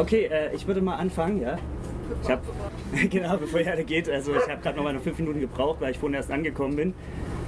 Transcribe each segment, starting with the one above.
Okay, äh, ich würde mal anfangen, ja. Ich habe genau, bevor ihr alle geht, also ich habe gerade noch mal fünf Minuten gebraucht, weil ich vorhin erst angekommen bin.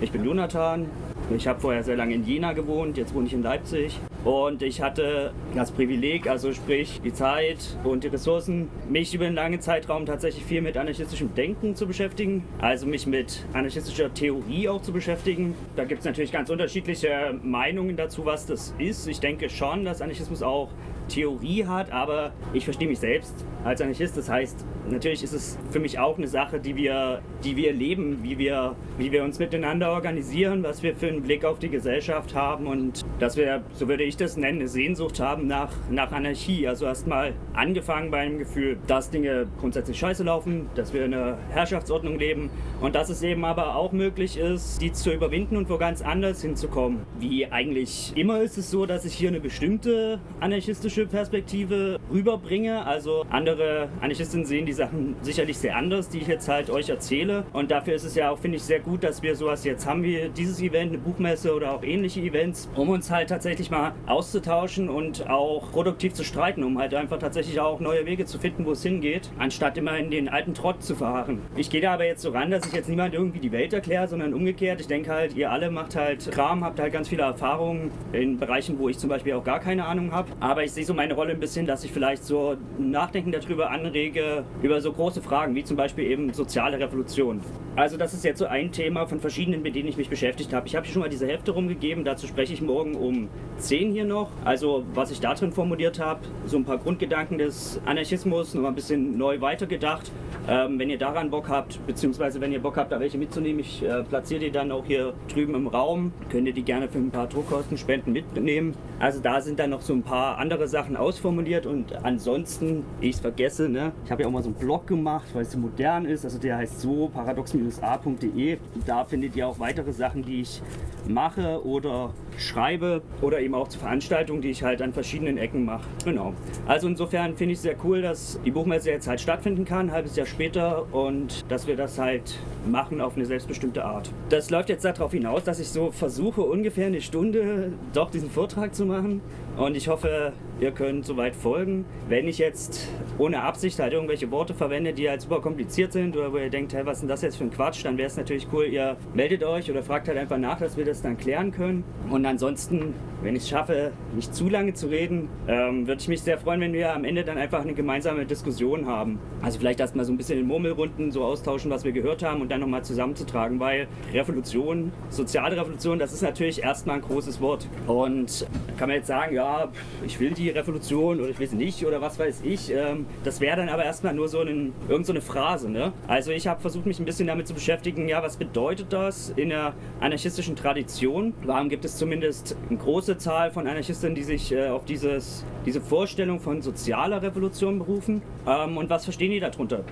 Ich bin Jonathan. Ich habe vorher sehr lange in Jena gewohnt, jetzt wohne ich in Leipzig. Und ich hatte das Privileg, also sprich die Zeit und die Ressourcen, mich über einen langen Zeitraum tatsächlich viel mit anarchistischem Denken zu beschäftigen, also mich mit anarchistischer Theorie auch zu beschäftigen. Da gibt es natürlich ganz unterschiedliche Meinungen dazu, was das ist. Ich denke schon, dass Anarchismus auch Theorie hat, aber ich verstehe mich selbst als Anarchist. Das heißt, natürlich ist es für mich auch eine Sache, die wir, die wir leben, wie wir, wie wir uns miteinander organisieren, was wir für einen Blick auf die Gesellschaft haben und dass wir, so würde ich das nennen, eine Sehnsucht haben nach, nach Anarchie. Also erstmal angefangen bei einem Gefühl, dass Dinge grundsätzlich scheiße laufen, dass wir in einer Herrschaftsordnung leben und dass es eben aber auch möglich ist, die zu überwinden und wo ganz anders hinzukommen. Wie eigentlich immer ist es so, dass ich hier eine bestimmte anarchistische Perspektive rüberbringe. Also andere Anarchisten sehen die Sachen sicherlich sehr anders, die ich jetzt halt euch erzähle. Und dafür ist es ja auch, finde ich, sehr gut, dass wir sowas jetzt haben wie dieses Event, eine Buchmesse oder auch ähnliche Events, um uns halt tatsächlich mal auszutauschen und auch produktiv zu streiten, um halt einfach tatsächlich auch neue Wege zu finden, wo es hingeht, anstatt immer in den alten Trott zu verharren. Ich gehe da aber jetzt so ran, dass ich jetzt niemand irgendwie die Welt erkläre, sondern umgekehrt. Ich denke halt, ihr alle macht halt Kram, habt halt ganz viele Erfahrungen in Bereichen, wo ich zum Beispiel auch gar keine Ahnung habe. Aber ich sehe so meine Rolle ein bisschen, dass ich vielleicht so Nachdenken darüber anrege, über so große Fragen, wie zum Beispiel eben soziale Revolution. Also das ist jetzt so ein Thema von verschiedenen, mit denen ich mich beschäftigt habe. Ich habe hier schon mal diese Hefte rumgegeben, dazu spreche ich morgen um 10 hier noch. Also was ich da drin formuliert habe, so ein paar Grundgedanken des Anarchismus, noch mal ein bisschen neu weitergedacht. Ähm, wenn ihr daran Bock habt, beziehungsweise wenn ihr Bock habt, da welche mitzunehmen, ich äh, platziere die dann auch hier drüben im Raum. Könnt ihr die gerne für ein paar Druckkostenspenden mitnehmen. Also da sind dann noch so ein paar andere Sachen ausformuliert und ansonsten, ich es vergesse, ne? ich habe ja auch mal so einen Blog gemacht, weil es so modern ist. Also der heißt so paradox-a.de. Da findet ihr auch weitere Sachen, die ich mache oder schreibe oder eben auch zu Veranstaltungen, die ich halt an verschiedenen Ecken mache. Genau. Also insofern finde ich es sehr cool, dass die Buchmesse jetzt halt stattfinden kann, ein halbes Jahr später und dass wir das halt machen auf eine selbstbestimmte Art. Das läuft jetzt darauf hinaus, dass ich so versuche, ungefähr eine Stunde doch diesen Vortrag zu machen und ich hoffe, ihr könnt soweit folgen. Wenn ich jetzt ohne Absicht halt irgendwelche Worte verwende, die halt super kompliziert sind oder wo ihr denkt, hey, was ist denn das jetzt für ein Quatsch, dann wäre es natürlich cool, ihr meldet euch oder fragt halt einfach nach, dass wir das dann klären können. Und ansonsten, wenn ich es schaffe, nicht zu lange zu reden, ähm, würde ich mich sehr freuen, wenn wir am Ende dann einfach eine gemeinsame Diskussion haben. Also vielleicht erstmal so ein bisschen in Murmelrunden so austauschen, was wir gehört haben und dann nochmal zusammenzutragen, weil Revolution, soziale Revolution, das ist natürlich erstmal ein großes Wort. Und kann man jetzt sagen, ja, ich will die Revolution oder ich will sie nicht oder was weiß ich. Ähm, das wäre dann aber erstmal nur so, ein, irgend so eine Phrase. Ne? Also ich habe versucht, mich ein bisschen damit zu beschäftigen, ja, was bedeutet das in der anarchistischen Tradition? Warum gibt es zumindest eine große Zahl von Anarchisten, die sich äh, auf dieses, diese Vorstellung von sozialer Revolution berufen? Ähm, und was verstehen die darunter?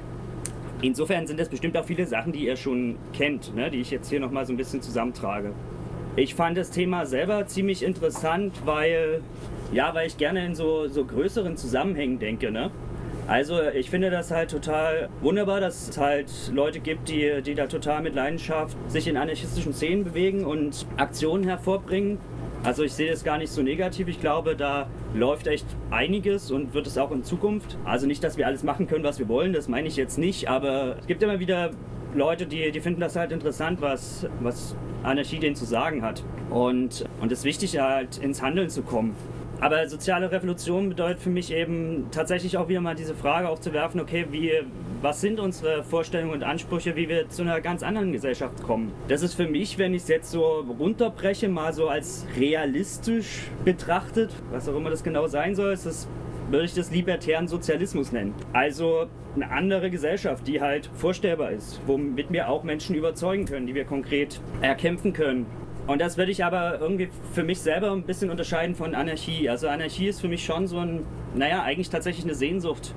Insofern sind das bestimmt auch viele Sachen, die ihr schon kennt, ne, die ich jetzt hier nochmal so ein bisschen zusammentrage. Ich fand das Thema selber ziemlich interessant, weil, ja, weil ich gerne in so, so größeren Zusammenhängen denke. Ne? Also ich finde das halt total wunderbar, dass es halt Leute gibt, die, die da total mit Leidenschaft sich in anarchistischen Szenen bewegen und Aktionen hervorbringen. Also ich sehe das gar nicht so negativ. Ich glaube, da läuft echt einiges und wird es auch in Zukunft. Also nicht, dass wir alles machen können, was wir wollen, das meine ich jetzt nicht, aber es gibt immer wieder Leute, die, die finden das halt interessant, was, was Anarchie denen zu sagen hat. Und, und es ist wichtig, halt ins Handeln zu kommen. Aber soziale Revolution bedeutet für mich eben tatsächlich auch wieder mal diese Frage aufzuwerfen, okay, wie, was sind unsere Vorstellungen und Ansprüche, wie wir zu einer ganz anderen Gesellschaft kommen. Das ist für mich, wenn ich es jetzt so runterbreche, mal so als realistisch betrachtet, was auch immer das genau sein soll, ist das würde ich das libertären Sozialismus nennen. Also eine andere Gesellschaft, die halt vorstellbar ist, womit wir auch Menschen überzeugen können, die wir konkret erkämpfen können. Und das würde ich aber irgendwie für mich selber ein bisschen unterscheiden von Anarchie. Also Anarchie ist für mich schon so ein, naja, eigentlich tatsächlich eine Sehnsucht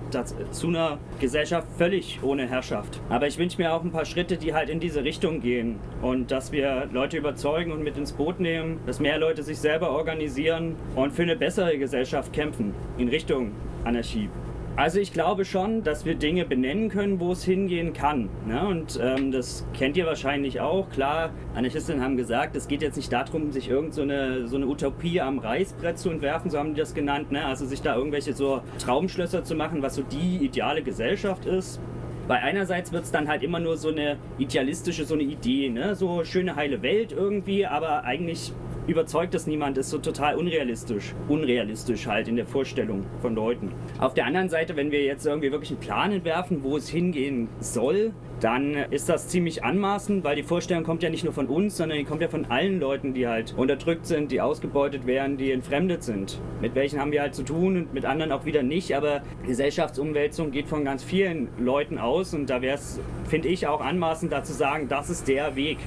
zu einer Gesellschaft völlig ohne Herrschaft. Aber ich wünsche mir auch ein paar Schritte, die halt in diese Richtung gehen. Und dass wir Leute überzeugen und mit ins Boot nehmen, dass mehr Leute sich selber organisieren und für eine bessere Gesellschaft kämpfen in Richtung Anarchie. Also ich glaube schon, dass wir Dinge benennen können, wo es hingehen kann. Ne? Und ähm, das kennt ihr wahrscheinlich auch. Klar, Anarchistinnen haben gesagt, es geht jetzt nicht darum, sich irgend so eine, so eine Utopie am Reißbrett zu entwerfen, so haben die das genannt. Ne? Also sich da irgendwelche so Traumschlösser zu machen, was so die ideale Gesellschaft ist. Weil einerseits wird es dann halt immer nur so eine idealistische, so eine Idee, ne? so schöne heile Welt irgendwie, aber eigentlich überzeugt es niemand, ist so total unrealistisch. Unrealistisch halt in der Vorstellung von Leuten. Auf der anderen Seite, wenn wir jetzt irgendwie wirklich einen Plan entwerfen, wo es hingehen soll, dann ist das ziemlich anmaßend, weil die Vorstellung kommt ja nicht nur von uns, sondern die kommt ja von allen Leuten, die halt unterdrückt sind, die ausgebeutet werden, die entfremdet sind. Mit welchen haben wir halt zu tun und mit anderen auch wieder nicht, aber Gesellschaftsumwälzung geht von ganz vielen Leuten aus und da wäre es, finde ich, auch anmaßend, da zu sagen, das ist der Weg.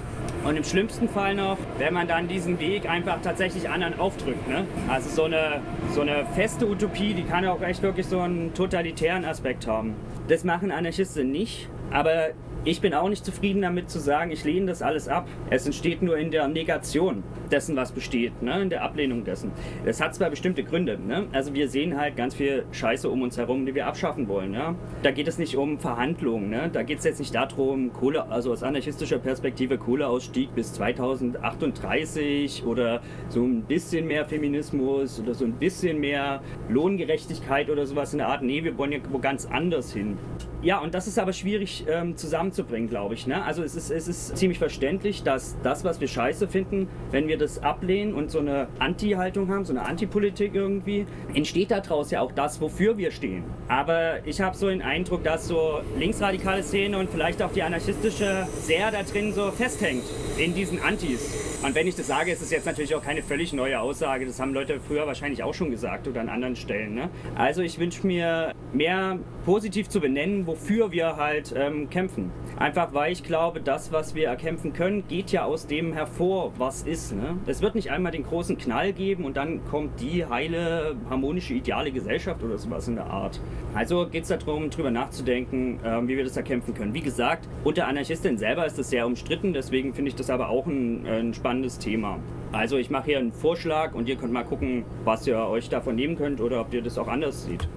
Und im schlimmsten Fall noch, wenn man dann diesen Weg einfach tatsächlich anderen aufdrückt. Ne? Also so eine, so eine feste Utopie, die kann auch echt wirklich so einen totalitären Aspekt haben. Das machen Anarchisten nicht, aber ich bin auch nicht zufrieden damit zu sagen, ich lehne das alles ab. Es entsteht nur in der Negation dessen, was besteht, ne? in der Ablehnung dessen. Das hat zwar bestimmte Gründe. Ne? Also wir sehen halt ganz viel Scheiße um uns herum, die wir abschaffen wollen. Ja? Da geht es nicht um Verhandlungen. Ne? Da geht es jetzt nicht darum, Kohle, also aus anarchistischer Perspektive Kohleausstieg bis 2038 oder so ein bisschen mehr Feminismus oder so ein bisschen mehr Lohngerechtigkeit oder sowas in der Art. Nee, wir wollen ja wo ganz anders hin. Ja, und das ist aber schwierig ähm, zusammenzubringen, glaube ich. Ne? Also es ist, es ist ziemlich verständlich, dass das, was wir scheiße finden, wenn wir das ablehnen und so eine Anti-Haltung haben, so eine Antipolitik irgendwie, entsteht daraus ja auch das, wofür wir stehen. Aber ich habe so den Eindruck, dass so linksradikale Szene und vielleicht auch die anarchistische sehr da drin so festhängt in diesen Antis. Und wenn ich das sage, ist es jetzt natürlich auch keine völlig neue Aussage. Das haben Leute früher wahrscheinlich auch schon gesagt oder an anderen Stellen. Ne? Also ich wünsche mir mehr positiv zu benennen, wofür wir halt ähm, kämpfen. Einfach weil ich glaube, das, was wir erkämpfen können, geht ja aus dem hervor, was ist. Ne? Es wird nicht einmal den großen Knall geben und dann kommt die heile, harmonische, ideale Gesellschaft oder sowas in der Art. Also geht es darum, darüber nachzudenken, äh, wie wir das erkämpfen können. Wie gesagt, unter Anarchistinnen selber ist das sehr umstritten, deswegen finde ich das aber auch ein, ein spannendes Thema. Also ich mache hier einen Vorschlag und ihr könnt mal gucken, was ihr euch davon nehmen könnt oder ob ihr das auch anders seht.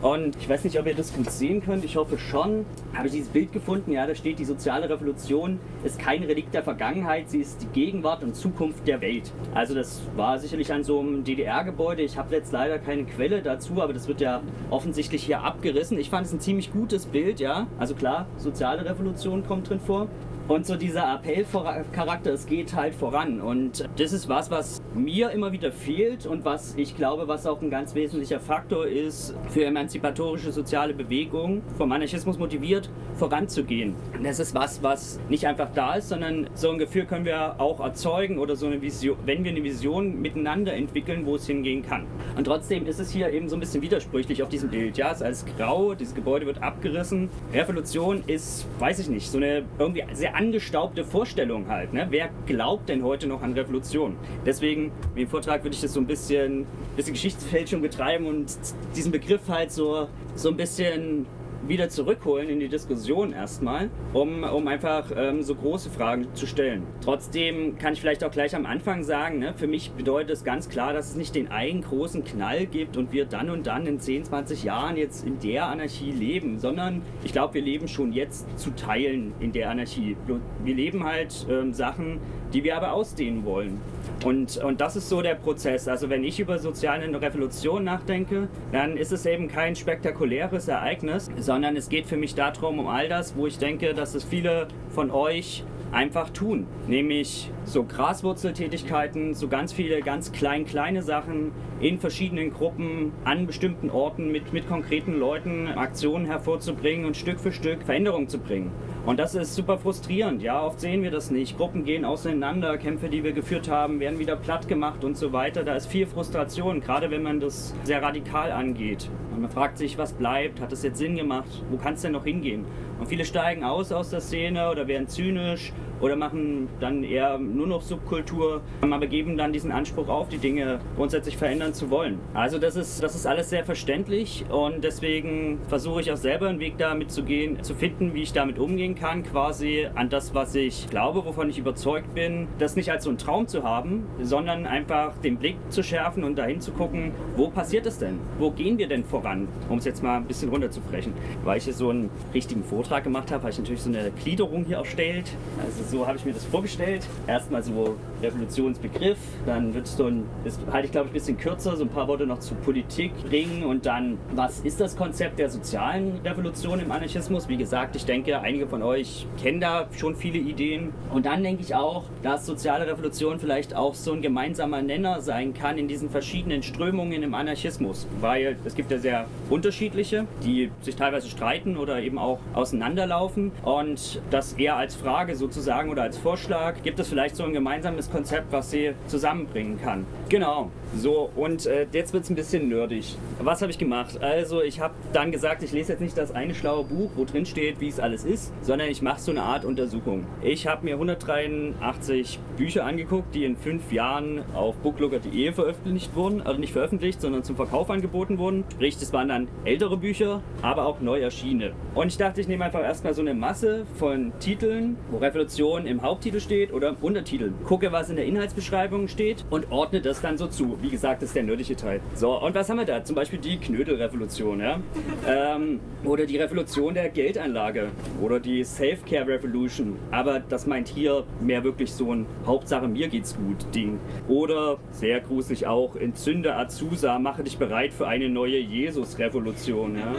Und ich weiß nicht, ob ihr das gut sehen könnt, ich hoffe schon. Habe ich dieses Bild gefunden, ja, da steht, die soziale Revolution ist kein Relikt der Vergangenheit, sie ist die Gegenwart und Zukunft der Welt. Also das war sicherlich an so einem DDR-Gebäude. Ich habe jetzt leider keine Quelle dazu, aber das wird ja offensichtlich hier abgerissen. Ich fand es ein ziemlich gutes Bild, ja. Also klar, soziale Revolution kommt drin vor. Und so dieser Appellcharakter, es geht halt voran. Und das ist was, was mir immer wieder fehlt und was ich glaube, was auch ein ganz wesentlicher Faktor ist für emanzipatorische soziale Bewegungen, vom Anarchismus motiviert, voranzugehen. Das ist was, was nicht einfach da ist, sondern so ein Gefühl können wir auch erzeugen oder so eine Vision, wenn wir eine Vision miteinander entwickeln, wo es hingehen kann. Und trotzdem ist es hier eben so ein bisschen widersprüchlich auf diesem Bild. Ja, es ist alles grau, dieses Gebäude wird abgerissen. Revolution ist, weiß ich nicht, so eine irgendwie sehr angestaubte Vorstellung halt. Ne? Wer glaubt denn heute noch an Revolution? Deswegen, im Vortrag würde ich das so ein bisschen, bisschen Geschichtsfälschung betreiben und diesen Begriff halt so, so ein bisschen wieder zurückholen in die Diskussion erstmal, um, um einfach ähm, so große Fragen zu stellen. Trotzdem kann ich vielleicht auch gleich am Anfang sagen, ne, für mich bedeutet es ganz klar, dass es nicht den einen großen Knall gibt und wir dann und dann in 10, 20 Jahren jetzt in der Anarchie leben, sondern ich glaube, wir leben schon jetzt zu Teilen in der Anarchie. Wir leben halt ähm, Sachen, die wir aber ausdehnen wollen. Und, und das ist so der Prozess. Also wenn ich über soziale Revolution nachdenke, dann ist es eben kein spektakuläres Ereignis, sondern es geht für mich darum, um all das, wo ich denke, dass es viele von euch einfach tun. Nämlich so Graswurzeltätigkeiten, so ganz viele ganz klein, kleine Sachen in verschiedenen Gruppen an bestimmten Orten mit, mit konkreten Leuten Aktionen hervorzubringen und Stück für Stück Veränderungen zu bringen. Und das ist super frustrierend. Ja, oft sehen wir das nicht. Gruppen gehen auseinander, Kämpfe, die wir geführt haben, werden wieder platt gemacht und so weiter. Da ist viel Frustration, gerade wenn man das sehr radikal angeht. Und man fragt sich, was bleibt? Hat das jetzt Sinn gemacht? Wo kann es denn noch hingehen? Und viele steigen aus aus der Szene oder werden zynisch oder machen dann eher nur noch Subkultur, aber geben dann diesen Anspruch auf, die Dinge grundsätzlich verändern zu wollen. Also das ist, das ist alles sehr verständlich und deswegen versuche ich auch selber einen Weg damit zu gehen, zu finden, wie ich damit umgehen kann, quasi an das, was ich glaube, wovon ich überzeugt bin, das nicht als so ein Traum zu haben, sondern einfach den Blick zu schärfen und dahin zu gucken, wo passiert es denn? Wo gehen wir denn voran? Um es jetzt mal ein bisschen runterzubrechen. Weil ich hier so einen richtigen Vortrag gemacht habe, habe ich natürlich so eine Gliederung hier erstellt. Also so habe ich mir das vorgestellt. Erstmal so Revolutionsbegriff, dann wird es so ein, das halte ich glaube ich ein bisschen kürzer, so ein paar Worte noch zu Politik bringen und dann, was ist das Konzept der sozialen Revolution im Anarchismus? Wie gesagt, ich denke, einige von euch kennen da schon viele Ideen. Und dann denke ich auch, dass soziale Revolution vielleicht auch so ein gemeinsamer Nenner sein kann in diesen verschiedenen Strömungen im Anarchismus, weil es gibt ja sehr unterschiedliche, die sich teilweise streiten oder eben auch auseinanderlaufen und das eher als Frage sozusagen oder als Vorschlag, gibt es vielleicht so ein gemeinsames Konzept, was sie zusammenbringen kann. Genau. So, und äh, jetzt wird es ein bisschen nerdig. Was habe ich gemacht? Also, ich habe dann gesagt, ich lese jetzt nicht das eine schlaue Buch, wo drin steht, wie es alles ist, sondern ich mache so eine Art Untersuchung. Ich habe mir 183 Bücher angeguckt, die in fünf Jahren auf booklooker.de veröffentlicht wurden, also nicht veröffentlicht, sondern zum Verkauf angeboten wurden. Sprich, das waren dann ältere Bücher, aber auch neu erschienene. Und ich dachte, ich nehme einfach erstmal so eine Masse von Titeln, wo Revolution im Haupttitel steht oder im Untertitel. Gucke, was in der Inhaltsbeschreibung steht und ordne das dann so zu. Wie gesagt, das ist der nördliche Teil. So, und was haben wir da? Zum Beispiel die Knödelrevolution, ja? ähm, oder die Revolution der Geldanlage oder die Self-Care Revolution. Aber das meint hier mehr wirklich so ein Hauptsache mir geht's gut Ding. Oder sehr gruselig auch, entzünde Azusa, mache dich bereit für eine neue Jesus-Revolution. Ja?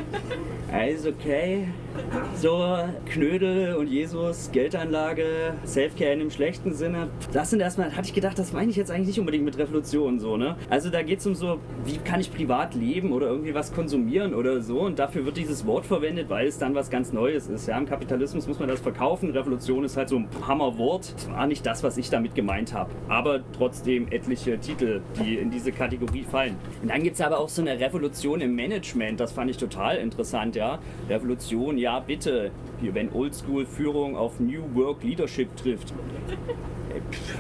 Also okay, so Knödel und Jesus, Geldanlage, Self-Care in dem schlechten Sinne. Das sind erstmal, hatte ich gedacht, das meine ich jetzt eigentlich nicht unbedingt mit Revolution so, ne? Also da geht es um so, wie kann ich privat leben oder irgendwie was konsumieren oder so und dafür wird dieses Wort verwendet, weil es dann was ganz Neues ist. Ja, im Kapitalismus muss man das verkaufen. Revolution ist halt so ein Hammerwort. War nicht das, was ich damit gemeint habe. Aber trotzdem etliche Titel, die in diese Kategorie fallen. Und dann gibt es aber auch so eine Revolution im Management. Das fand ich total interessant, ja. Revolution, ja bitte. Hier, wenn Oldschool-Führung auf New Work Leadership trifft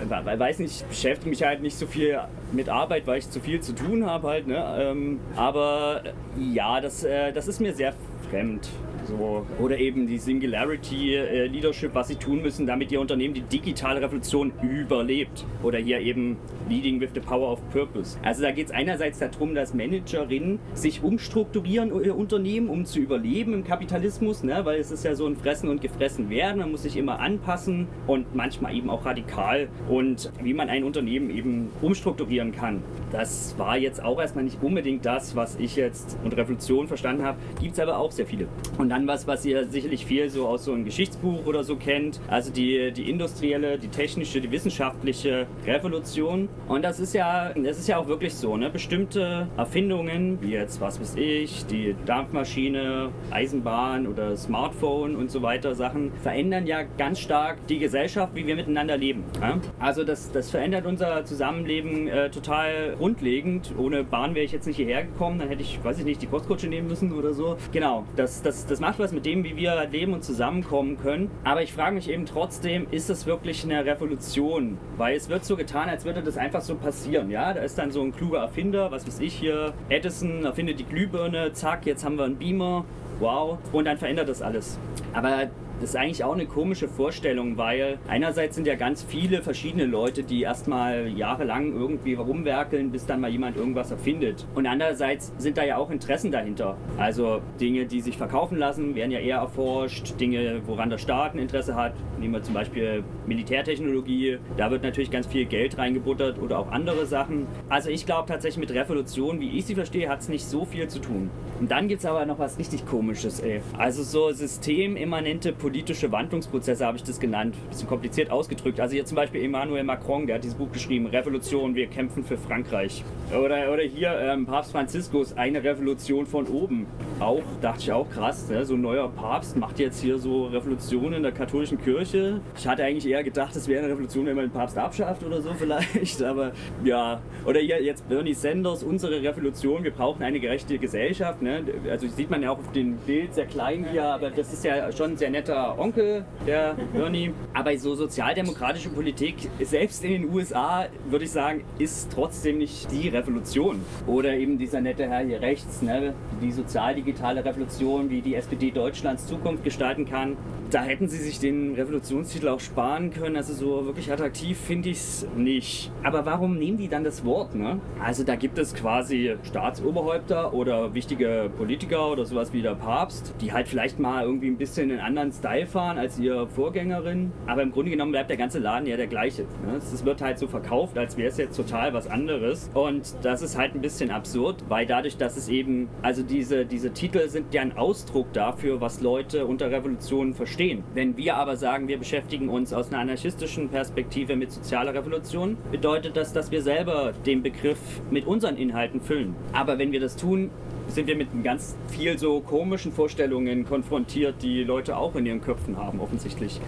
weil weiß nicht, ich beschäftige mich halt nicht so viel mit Arbeit, weil ich zu viel zu tun habe halt, ne? Ähm, aber ja, das, äh, das ist mir sehr fremd. So. Oder eben die Singularity äh, Leadership, was sie tun müssen, damit ihr Unternehmen die digitale Revolution überlebt. Oder hier eben Leading with the Power of Purpose. Also da geht es einerseits darum, dass Managerinnen sich umstrukturieren, ihr Unternehmen, um zu überleben im Kapitalismus, ne? weil es ist ja so ein Fressen und Gefressen werden. Man muss sich immer anpassen und manchmal eben auch radikal. Und wie man ein Unternehmen eben umstrukturieren kann. Das war jetzt auch erstmal nicht unbedingt das, was ich jetzt unter Revolution verstanden habe. Gibt es aber auch sehr viele. Und dann dann was, was ihr sicherlich viel so aus so einem Geschichtsbuch oder so kennt. Also die, die industrielle, die technische, die wissenschaftliche Revolution. Und das ist ja, das ist ja auch wirklich so, ne? Bestimmte Erfindungen, wie jetzt, was weiß ich, die Dampfmaschine, Eisenbahn oder Smartphone und so weiter Sachen, verändern ja ganz stark die Gesellschaft, wie wir miteinander leben. Ja? Also das, das verändert unser Zusammenleben äh, total grundlegend. Ohne Bahn wäre ich jetzt nicht hierher gekommen, dann hätte ich, weiß ich nicht, die Postkutsche nehmen müssen oder so. Genau, das, das, das macht was mit dem, wie wir leben und zusammenkommen können. Aber ich frage mich eben trotzdem, ist das wirklich eine Revolution? Weil es wird so getan, als würde das einfach so passieren. Ja, da ist dann so ein kluger Erfinder, was weiß ich hier, Edison erfindet die Glühbirne, zack, jetzt haben wir einen Beamer, wow, und dann verändert das alles. Aber das ist eigentlich auch eine komische Vorstellung, weil einerseits sind ja ganz viele verschiedene Leute, die erstmal jahrelang irgendwie rumwerkeln, bis dann mal jemand irgendwas erfindet. Und andererseits sind da ja auch Interessen dahinter. Also Dinge, die sich verkaufen lassen, werden ja eher erforscht. Dinge, woran der Staat ein Interesse hat. Nehmen wir zum Beispiel Militärtechnologie. Da wird natürlich ganz viel Geld reingebuttert oder auch andere Sachen. Also ich glaube tatsächlich mit Revolution, wie ich sie verstehe, hat es nicht so viel zu tun. Und dann gibt es aber noch was richtig komisches, ey. Also so systemimmanente Politik politische Wandlungsprozesse, habe ich das genannt. Bisschen kompliziert ausgedrückt. Also hier zum Beispiel Emmanuel Macron, der hat dieses Buch geschrieben, Revolution, wir kämpfen für Frankreich. Oder, oder hier ähm, Papst Franziskus, eine Revolution von oben. Auch, dachte ich auch krass, ne? so ein neuer Papst macht jetzt hier so Revolution in der katholischen Kirche. Ich hatte eigentlich eher gedacht, es wäre eine Revolution, wenn man den Papst abschafft oder so vielleicht, aber ja. Oder hier jetzt Bernie Sanders, unsere Revolution, wir brauchen eine gerechte Gesellschaft. Ne? Also sieht man ja auch auf dem Bild sehr klein hier, aber das ist ja schon ein sehr netter guter Onkel, der Bernie. Aber so sozialdemokratische Politik, selbst in den USA, würde ich sagen, ist trotzdem nicht die Revolution. Oder eben dieser nette Herr hier rechts, ne? die sozialdigitale Revolution, wie die SPD Deutschlands Zukunft gestalten kann da hätten sie sich den Revolutionstitel auch sparen können. Also so wirklich attraktiv finde ich es nicht. Aber warum nehmen die dann das Wort? Ne? Also da gibt es quasi Staatsoberhäupter oder wichtige Politiker oder sowas wie der Papst, die halt vielleicht mal irgendwie ein bisschen einen anderen Style fahren als ihre Vorgängerin. Aber im Grunde genommen bleibt der ganze Laden ja der gleiche. Ne? Es wird halt so verkauft, als wäre es jetzt total was anderes. Und das ist halt ein bisschen absurd, weil dadurch, dass es eben, also diese, diese Titel sind ja ein Ausdruck dafür, was Leute unter Revolutionen verstehen verstehen. Wenn wir aber sagen, wir beschäftigen uns aus einer anarchistischen Perspektive mit sozialer Revolution, bedeutet das, dass wir selber den Begriff mit unseren Inhalten füllen. Aber wenn wir das tun, sind wir mit ganz viel so komischen Vorstellungen konfrontiert, die Leute auch in ihren Köpfen haben, offensichtlich.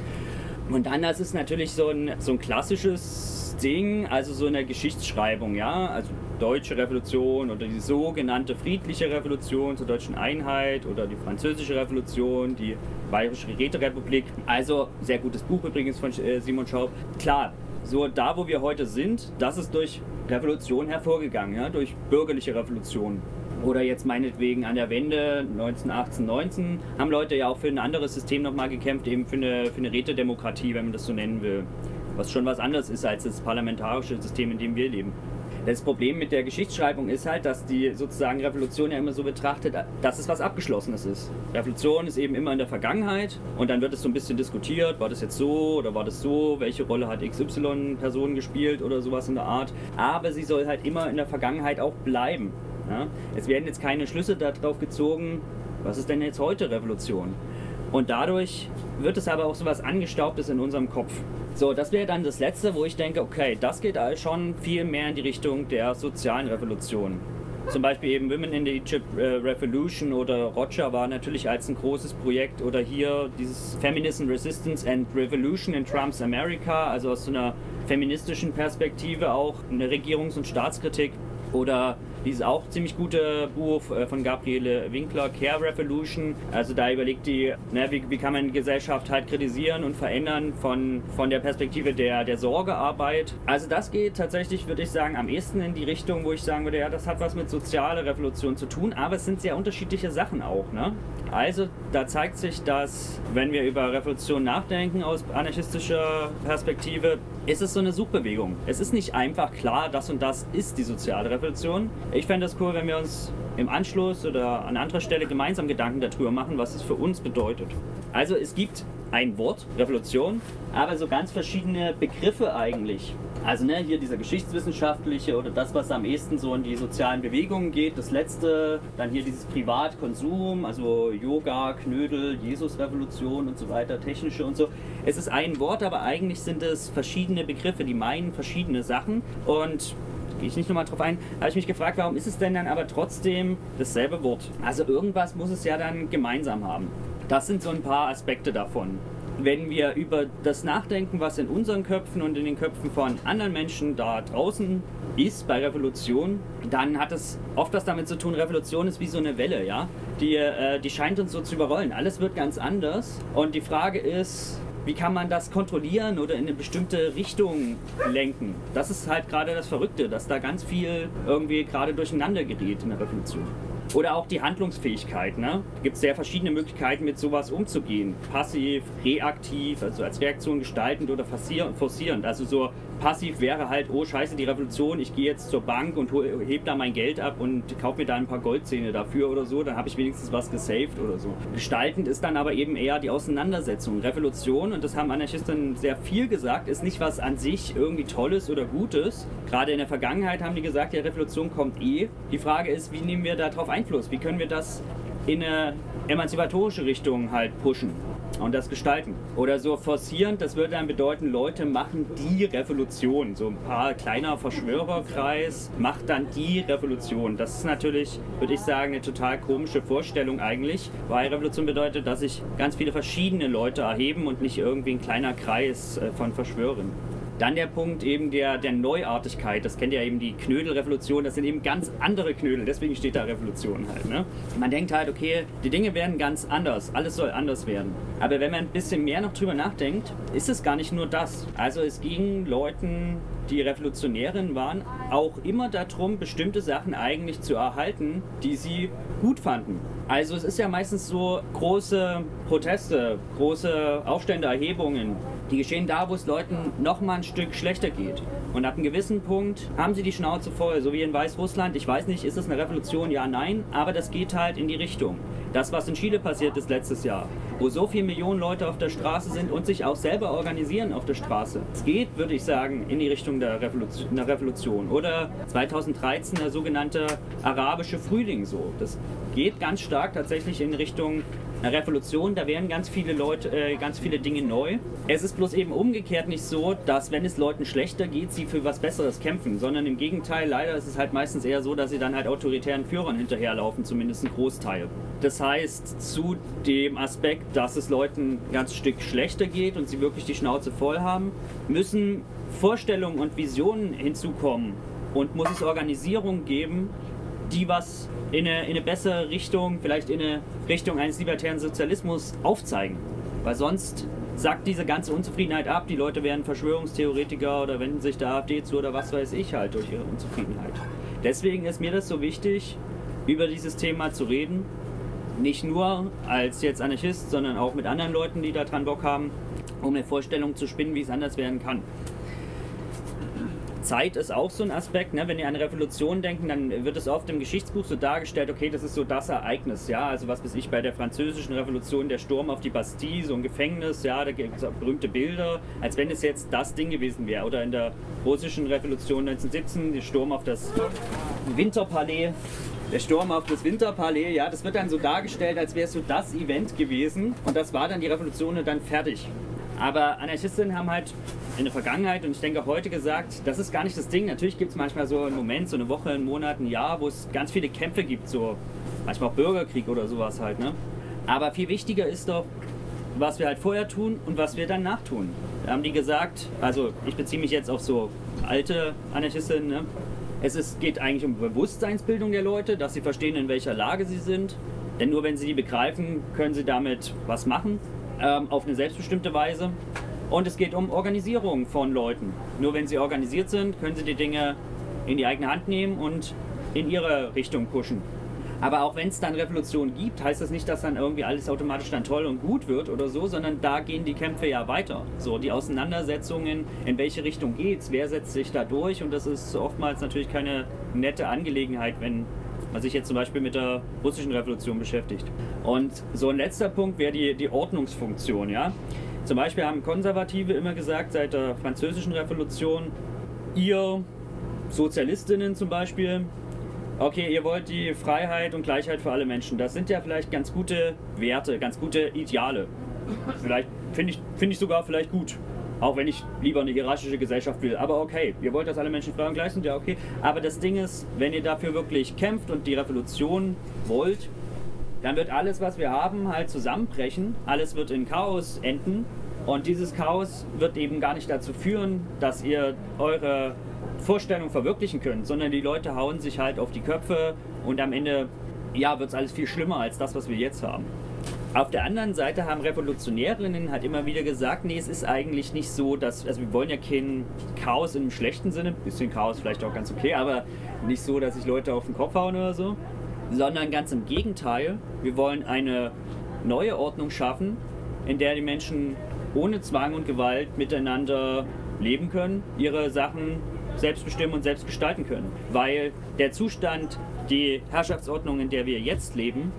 Und dann, das ist natürlich so ein, so ein klassisches Ding, also so eine Geschichtsschreibung, ja, also deutsche Revolution oder die sogenannte friedliche Revolution zur deutschen Einheit oder die französische Revolution, die bayerische Räterepublik. Also sehr gutes Buch übrigens von äh, Simon Schaub. Klar, so da wo wir heute sind, das ist durch Revolution hervorgegangen, ja, durch bürgerliche Revolution. Oder jetzt meinetwegen an der Wende 1918, 19 haben Leute ja auch für ein anderes System nochmal gekämpft, eben für eine, für eine Rätedemokratie, wenn man das so nennen will. Was schon was anderes ist als das parlamentarische System, in dem wir leben. Das Problem mit der Geschichtsschreibung ist halt, dass die sozusagen Revolution ja immer so betrachtet, dass es was Abgeschlossenes ist. Revolution ist eben immer in der Vergangenheit und dann wird es so ein bisschen diskutiert, war das jetzt so oder war das so, welche Rolle hat XY-Person gespielt oder sowas in der Art. Aber sie soll halt immer in der Vergangenheit auch bleiben. Ja? Es werden jetzt keine Schlüsse darauf gezogen, was ist denn jetzt heute Revolution? Und dadurch wird es aber auch so was Angestaubtes in unserem Kopf. So, das wäre dann das Letzte, wo ich denke, okay, das geht schon viel mehr in die Richtung der sozialen Revolution. Zum Beispiel eben Women in the Egypt äh, Revolution oder Roger war natürlich als ein großes Projekt oder hier dieses Feminism Resistance and Revolution in Trump's America, also aus so einer feministischen Perspektive auch eine Regierungs- und Staatskritik oder dieses auch ziemlich gute Buch äh, von Gabriele Winkler, Care Revolution. Also da überlegt die, ne, wie, wie kann man Gesellschaft halt kritisieren und verändern von, von der Perspektive der, der Sorgearbeit. Also das geht tatsächlich, würde ich sagen, am ehesten in die Richtung, wo ich sagen würde, ja, das hat was mit sozialer Revolution zu tun, aber es sind sehr unterschiedliche Sachen auch. Ne? Also da zeigt sich, dass wenn wir über Revolution nachdenken aus anarchistischer Perspektive, ist es so eine Suchbewegung. Es ist nicht einfach klar, das und das ist die soziale Revolution. Ich fände es cool, wenn wir uns im Anschluss oder an anderer Stelle gemeinsam Gedanken darüber machen, was es für uns bedeutet. Also es gibt ein Wort, Revolution, aber so ganz verschiedene Begriffe eigentlich. Also ne, hier dieser geschichtswissenschaftliche oder das, was am ehesten so in die sozialen Bewegungen geht, das letzte, dann hier dieses Privatkonsum, also Yoga, Knödel, Jesus-Revolution und so weiter, technische und so. Es ist ein Wort, aber eigentlich sind es verschiedene Begriffe, die meinen verschiedene Sachen und gehe ich nicht nochmal drauf ein, habe ich mich gefragt, warum ist es denn dann aber trotzdem dasselbe Wort? Also irgendwas muss es ja dann gemeinsam haben. Das sind so ein paar Aspekte davon. Wenn wir über das nachdenken, was in unseren Köpfen und in den Köpfen von anderen Menschen da draußen ist bei Revolution, dann hat es oft was damit zu tun, Revolution ist wie so eine Welle, ja? Die, äh, die scheint uns so zu überrollen. Alles wird ganz anders. Und die Frage ist, wie kann man das kontrollieren oder in eine bestimmte Richtung lenken? Das ist halt gerade das Verrückte, dass da ganz viel irgendwie gerade durcheinander gerät in der Revolution. Oder auch die Handlungsfähigkeit. Ne? Gibt es sehr verschiedene Möglichkeiten, mit sowas umzugehen. Passiv, reaktiv, also als Reaktion gestaltend oder forcierend. Also so passiv wäre halt, oh scheiße, die Revolution, ich gehe jetzt zur Bank und hebe da mein Geld ab und kaufe mir da ein paar Goldzähne dafür oder so, dann habe ich wenigstens was gesaved oder so. Gestaltend ist dann aber eben eher die Auseinandersetzung. Revolution, und das haben Anarchisten sehr viel gesagt, ist nicht was an sich irgendwie Tolles oder Gutes. Gerade in der Vergangenheit haben die gesagt, ja, Revolution kommt eh. Die Frage ist, wie nehmen wir darauf Einfluss? Wie können wir das in eine emanzipatorische Richtung halt pushen? Und das gestalten. Oder so forcierend, das würde dann bedeuten, Leute machen die Revolution. So ein paar kleiner Verschwörerkreis macht dann die Revolution. Das ist natürlich, würde ich sagen, eine total komische Vorstellung eigentlich, weil Revolution bedeutet, dass sich ganz viele verschiedene Leute erheben und nicht irgendwie ein kleiner Kreis äh, von Verschwörern. Dann der Punkt eben der, der Neuartigkeit. Das kennt ja eben die Knödelrevolution. Das sind eben ganz andere Knödel. Deswegen steht da Revolution halt. Ne? Man denkt halt, okay, die Dinge werden ganz anders. Alles soll anders werden. Aber wenn man ein bisschen mehr noch drüber nachdenkt, ist es gar nicht nur das. Also es ging Leuten, die Revolutionären waren, auch immer darum, bestimmte Sachen eigentlich zu erhalten, die sie gut fanden. Also es ist ja meistens so große Proteste, große Aufstände, Erhebungen, die geschehen da, wo es Leuten noch mal ein Stück schlechter geht. Und ab einem gewissen Punkt haben sie die Schnauze voll, so wie in Weißrussland. Ich weiß nicht, ist das eine Revolution? Ja, nein, aber das geht halt in die Richtung. Das, was in Chile passiert ist letztes Jahr, wo so viele Millionen Leute auf der Straße sind und sich auch selber organisieren auf der Straße. Es geht, würde ich sagen, in die Richtung der Revolution. Der Revolution. Oder 2013 der sogenannte arabische Frühling so. Das geht ganz stark tatsächlich in Richtung einer Revolution, da wären ganz viele Leute, äh, ganz viele Dinge neu. Es ist bloß eben umgekehrt nicht so, dass wenn es Leuten schlechter geht, sie für was Besseres kämpfen, sondern im Gegenteil, leider ist es halt meistens eher so, dass sie dann halt autoritären Führern hinterherlaufen, zumindest ein Großteil. Das heißt, zu dem Aspekt, dass es Leuten ein ganz Stück schlechter geht und sie wirklich die Schnauze voll haben, müssen Vorstellungen und Visionen hinzukommen und muss es Organisierung geben, die was in eine, in eine bessere Richtung, vielleicht in eine Richtung eines libertären Sozialismus aufzeigen. Weil sonst sagt diese ganze Unzufriedenheit ab, die Leute werden Verschwörungstheoretiker oder wenden sich der AfD zu oder was weiß ich halt durch ihre Unzufriedenheit. Deswegen ist mir das so wichtig, über dieses Thema zu reden. Nicht nur als jetzt Anarchist, sondern auch mit anderen Leuten, die daran Bock haben, um eine Vorstellung zu spinnen, wie es anders werden kann. Zeit ist auch so ein Aspekt. Ne? Wenn ihr an Revolution denken, dann wird es oft im Geschichtsbuch so dargestellt, okay, das ist so das Ereignis. Ja, also was weiß ich, bei der französischen Revolution, der Sturm auf die Bastille, so ein Gefängnis, ja, da gibt es berühmte Bilder, als wenn es jetzt das Ding gewesen wäre. Oder in der russischen Revolution 1917, der Sturm auf das Winterpalais. Der Sturm auf das Winterpalais, ja, das wird dann so dargestellt, als wäre es so das Event gewesen. Und das war dann die Revolution und dann fertig. Aber Anarchisten haben halt in der Vergangenheit und ich denke heute gesagt, das ist gar nicht das Ding. Natürlich gibt es manchmal so einen Moment, so eine Woche, einen Monat, ein Jahr, wo es ganz viele Kämpfe gibt, so manchmal auch Bürgerkrieg oder sowas halt. Ne? Aber viel wichtiger ist doch, was wir halt vorher tun und was wir dann nachtun. Da haben die gesagt, also ich beziehe mich jetzt auf so alte Anarchisten, ne? es ist, geht eigentlich um Bewusstseinsbildung der Leute, dass sie verstehen, in welcher Lage sie sind. Denn nur wenn sie die begreifen, können sie damit was machen, ähm, auf eine selbstbestimmte Weise. Und es geht um Organisierung von Leuten. Nur wenn sie organisiert sind, können sie die Dinge in die eigene Hand nehmen und in ihre Richtung pushen. Aber auch wenn es dann Revolution gibt, heißt das nicht, dass dann irgendwie alles automatisch dann toll und gut wird oder so, sondern da gehen die Kämpfe ja weiter. So, die Auseinandersetzungen, in welche Richtung geht's, wer setzt sich da durch und das ist oftmals natürlich keine nette Angelegenheit, wenn man sich jetzt zum Beispiel mit der russischen Revolution beschäftigt. Und so ein letzter Punkt wäre die, die Ordnungsfunktion, ja. Zum Beispiel haben Konservative immer gesagt, seit der Französischen Revolution, ihr Sozialistinnen zum Beispiel, okay, ihr wollt die Freiheit und Gleichheit für alle Menschen. Das sind ja vielleicht ganz gute Werte, ganz gute Ideale. Vielleicht finde ich, find ich sogar vielleicht gut. Auch wenn ich lieber eine hierarchische Gesellschaft will. Aber okay, ihr wollt, dass alle Menschen frei und gleich sind, ja okay. Aber das Ding ist, wenn ihr dafür wirklich kämpft und die Revolution wollt, dann wird alles, was wir haben, halt zusammenbrechen. Alles wird in Chaos enden. Und dieses Chaos wird eben gar nicht dazu führen, dass ihr eure Vorstellung verwirklichen könnt, sondern die Leute hauen sich halt auf die Köpfe und am Ende ja, wird es alles viel schlimmer als das, was wir jetzt haben. Auf der anderen Seite haben Revolutionärinnen halt immer wieder gesagt, nee, es ist eigentlich nicht so, dass, also wir wollen ja kein Chaos im schlechten Sinne, bisschen Chaos vielleicht auch ganz okay, aber nicht so, dass sich Leute auf den Kopf hauen oder so, sondern ganz im Gegenteil. Wir wollen eine neue Ordnung schaffen, in der die Menschen ohne Zwang und Gewalt miteinander leben können, ihre Sachen selbst bestimmen und selbst gestalten können. Weil der Zustand, die Herrschaftsordnung, in der wir jetzt leben,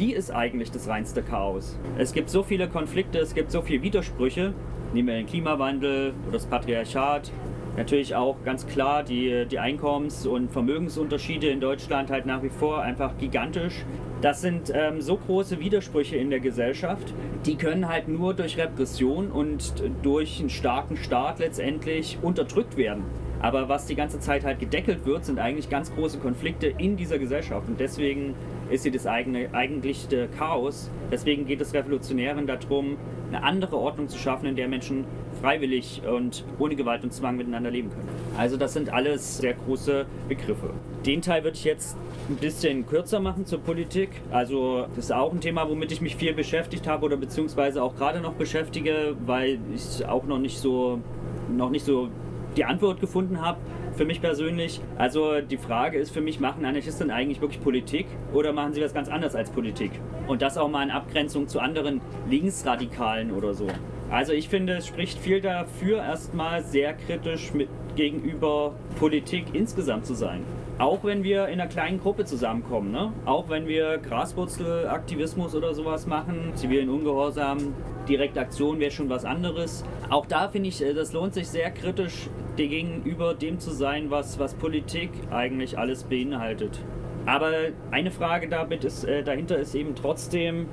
die ist eigentlich das reinste Chaos. Es gibt so viele Konflikte, es gibt so viele Widersprüche. Nehmen wir den Klimawandel oder das Patriarchat, Natürlich auch ganz klar die, die Einkommens- und Vermögensunterschiede in Deutschland halt nach wie vor einfach gigantisch. Das sind ähm, so große Widersprüche in der Gesellschaft, die können halt nur durch Repression und durch einen starken Staat letztendlich unterdrückt werden. Aber was die ganze Zeit halt gedeckelt wird, sind eigentlich ganz große Konflikte in dieser Gesellschaft. Und deswegen ist sie das eigene, eigentliche Chaos. Deswegen geht es Revolutionären darum, eine andere Ordnung zu schaffen, in der Menschen freiwillig und ohne Gewalt und Zwang miteinander leben können. Also das sind alles sehr große Begriffe. Den Teil würde ich jetzt ein bisschen kürzer machen zur Politik. Also das ist auch ein Thema, womit ich mich viel beschäftigt habe oder beziehungsweise auch gerade noch beschäftige, weil ich auch noch nicht so noch nicht so die Antwort gefunden habe für mich persönlich. Also die Frage ist für mich, machen Anarchisten eigentlich wirklich Politik oder machen sie was ganz anderes als Politik? Und das auch mal in Abgrenzung zu anderen Linksradikalen oder so. Also ich finde, es spricht viel dafür, erstmal sehr kritisch mit, gegenüber Politik insgesamt zu sein. Auch wenn wir in einer kleinen Gruppe zusammenkommen, ne? auch wenn wir Graswurzelaktivismus oder sowas machen, zivilen Ungehorsam, direkte Aktion wäre schon was anderes. Auch da finde ich, äh, das lohnt sich sehr kritisch gegenüber dem zu sein, was, was Politik eigentlich alles beinhaltet. Aber eine Frage damit ist, äh, dahinter ist eben trotzdem,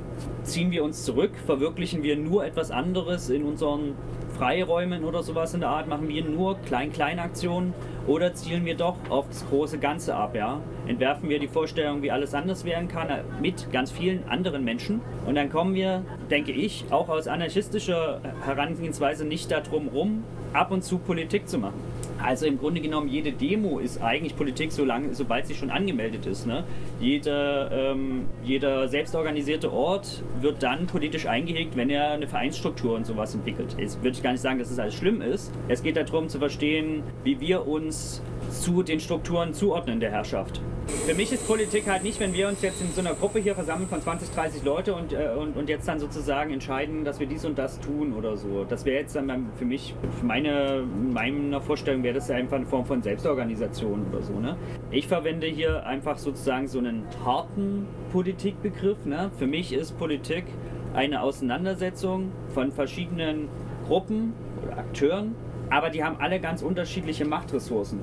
ziehen wir uns zurück, verwirklichen wir nur etwas anderes in unseren Freiräumen oder sowas in der Art, machen wir nur Klein-Klein-Aktionen oder zielen wir doch auf das große Ganze ab, ja? Entwerfen wir die Vorstellung, wie alles anders werden kann, äh, mit ganz vielen anderen Menschen. Und dann kommen wir, denke ich, auch aus anarchistischer Herangehensweise nicht darum rum, ab und zu Politik zu machen. Also im Grunde genommen, jede Demo ist eigentlich Politik, solange, sobald sie schon angemeldet ist. Ne? Jeder, ähm, jeder selbstorganisierte Ort wird dann politisch eingehegt, wenn er eine Vereinsstruktur und sowas entwickelt. Jetzt würde ich gar nicht sagen, dass es das alles schlimm ist. Es geht darum zu verstehen, wie wir uns zu den Strukturen zuordnen der Herrschaft. Für mich ist Politik halt nicht, wenn wir uns jetzt in so einer Gruppe hier versammeln von 20, 30 Leute und, äh, und, und jetzt dann sozusagen entscheiden, dass wir dies und das tun oder so. Das wäre jetzt dann für mich, für meine, meiner Vorstellung wäre das ja einfach eine Form von Selbstorganisation oder so. Ne? Ich verwende hier einfach sozusagen so einen harten Politikbegriff. Ne? Für mich ist Politik eine Auseinandersetzung von verschiedenen Gruppen oder Akteuren, aber die haben alle ganz unterschiedliche Machtressourcen.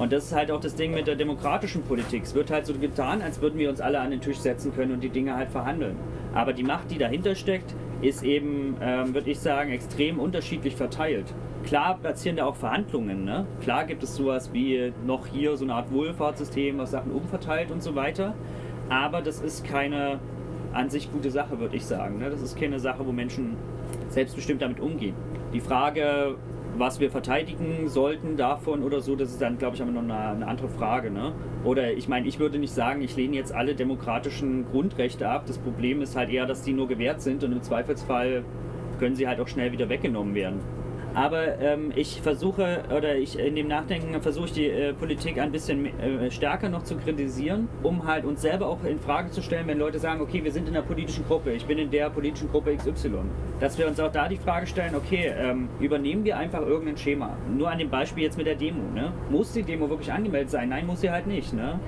Und das ist halt auch das Ding mit der demokratischen Politik. Es wird halt so getan, als würden wir uns alle an den Tisch setzen können und die Dinge halt verhandeln. Aber die Macht, die dahinter steckt, ist eben, ähm, würde ich sagen, extrem unterschiedlich verteilt. Klar platzieren da auch Verhandlungen. Ne? Klar gibt es sowas wie noch hier so eine Art Wohlfahrtssystem, was Sachen umverteilt und so weiter. Aber das ist keine an sich gute Sache, würde ich sagen. Ne? Das ist keine Sache, wo Menschen selbstbestimmt damit umgehen. Die Frage, was wir verteidigen sollten davon oder so, das ist dann, glaube ich, aber noch eine, eine andere Frage. Ne? Oder ich meine, ich würde nicht sagen, ich lehne jetzt alle demokratischen Grundrechte ab. Das Problem ist halt eher, dass die nur gewährt sind und im Zweifelsfall können sie halt auch schnell wieder weggenommen werden. Aber ähm, ich versuche, oder ich in dem Nachdenken versuche ich die äh, Politik ein bisschen äh, stärker noch zu kritisieren, um halt uns selber auch in Frage zu stellen, wenn Leute sagen, okay, wir sind in einer politischen Gruppe, ich bin in der politischen Gruppe XY. Dass wir uns auch da die Frage stellen, okay, ähm, übernehmen wir einfach irgendein Schema. Nur an dem Beispiel jetzt mit der Demo. Ne? Muss die Demo wirklich angemeldet sein? Nein, muss sie halt nicht. Ne?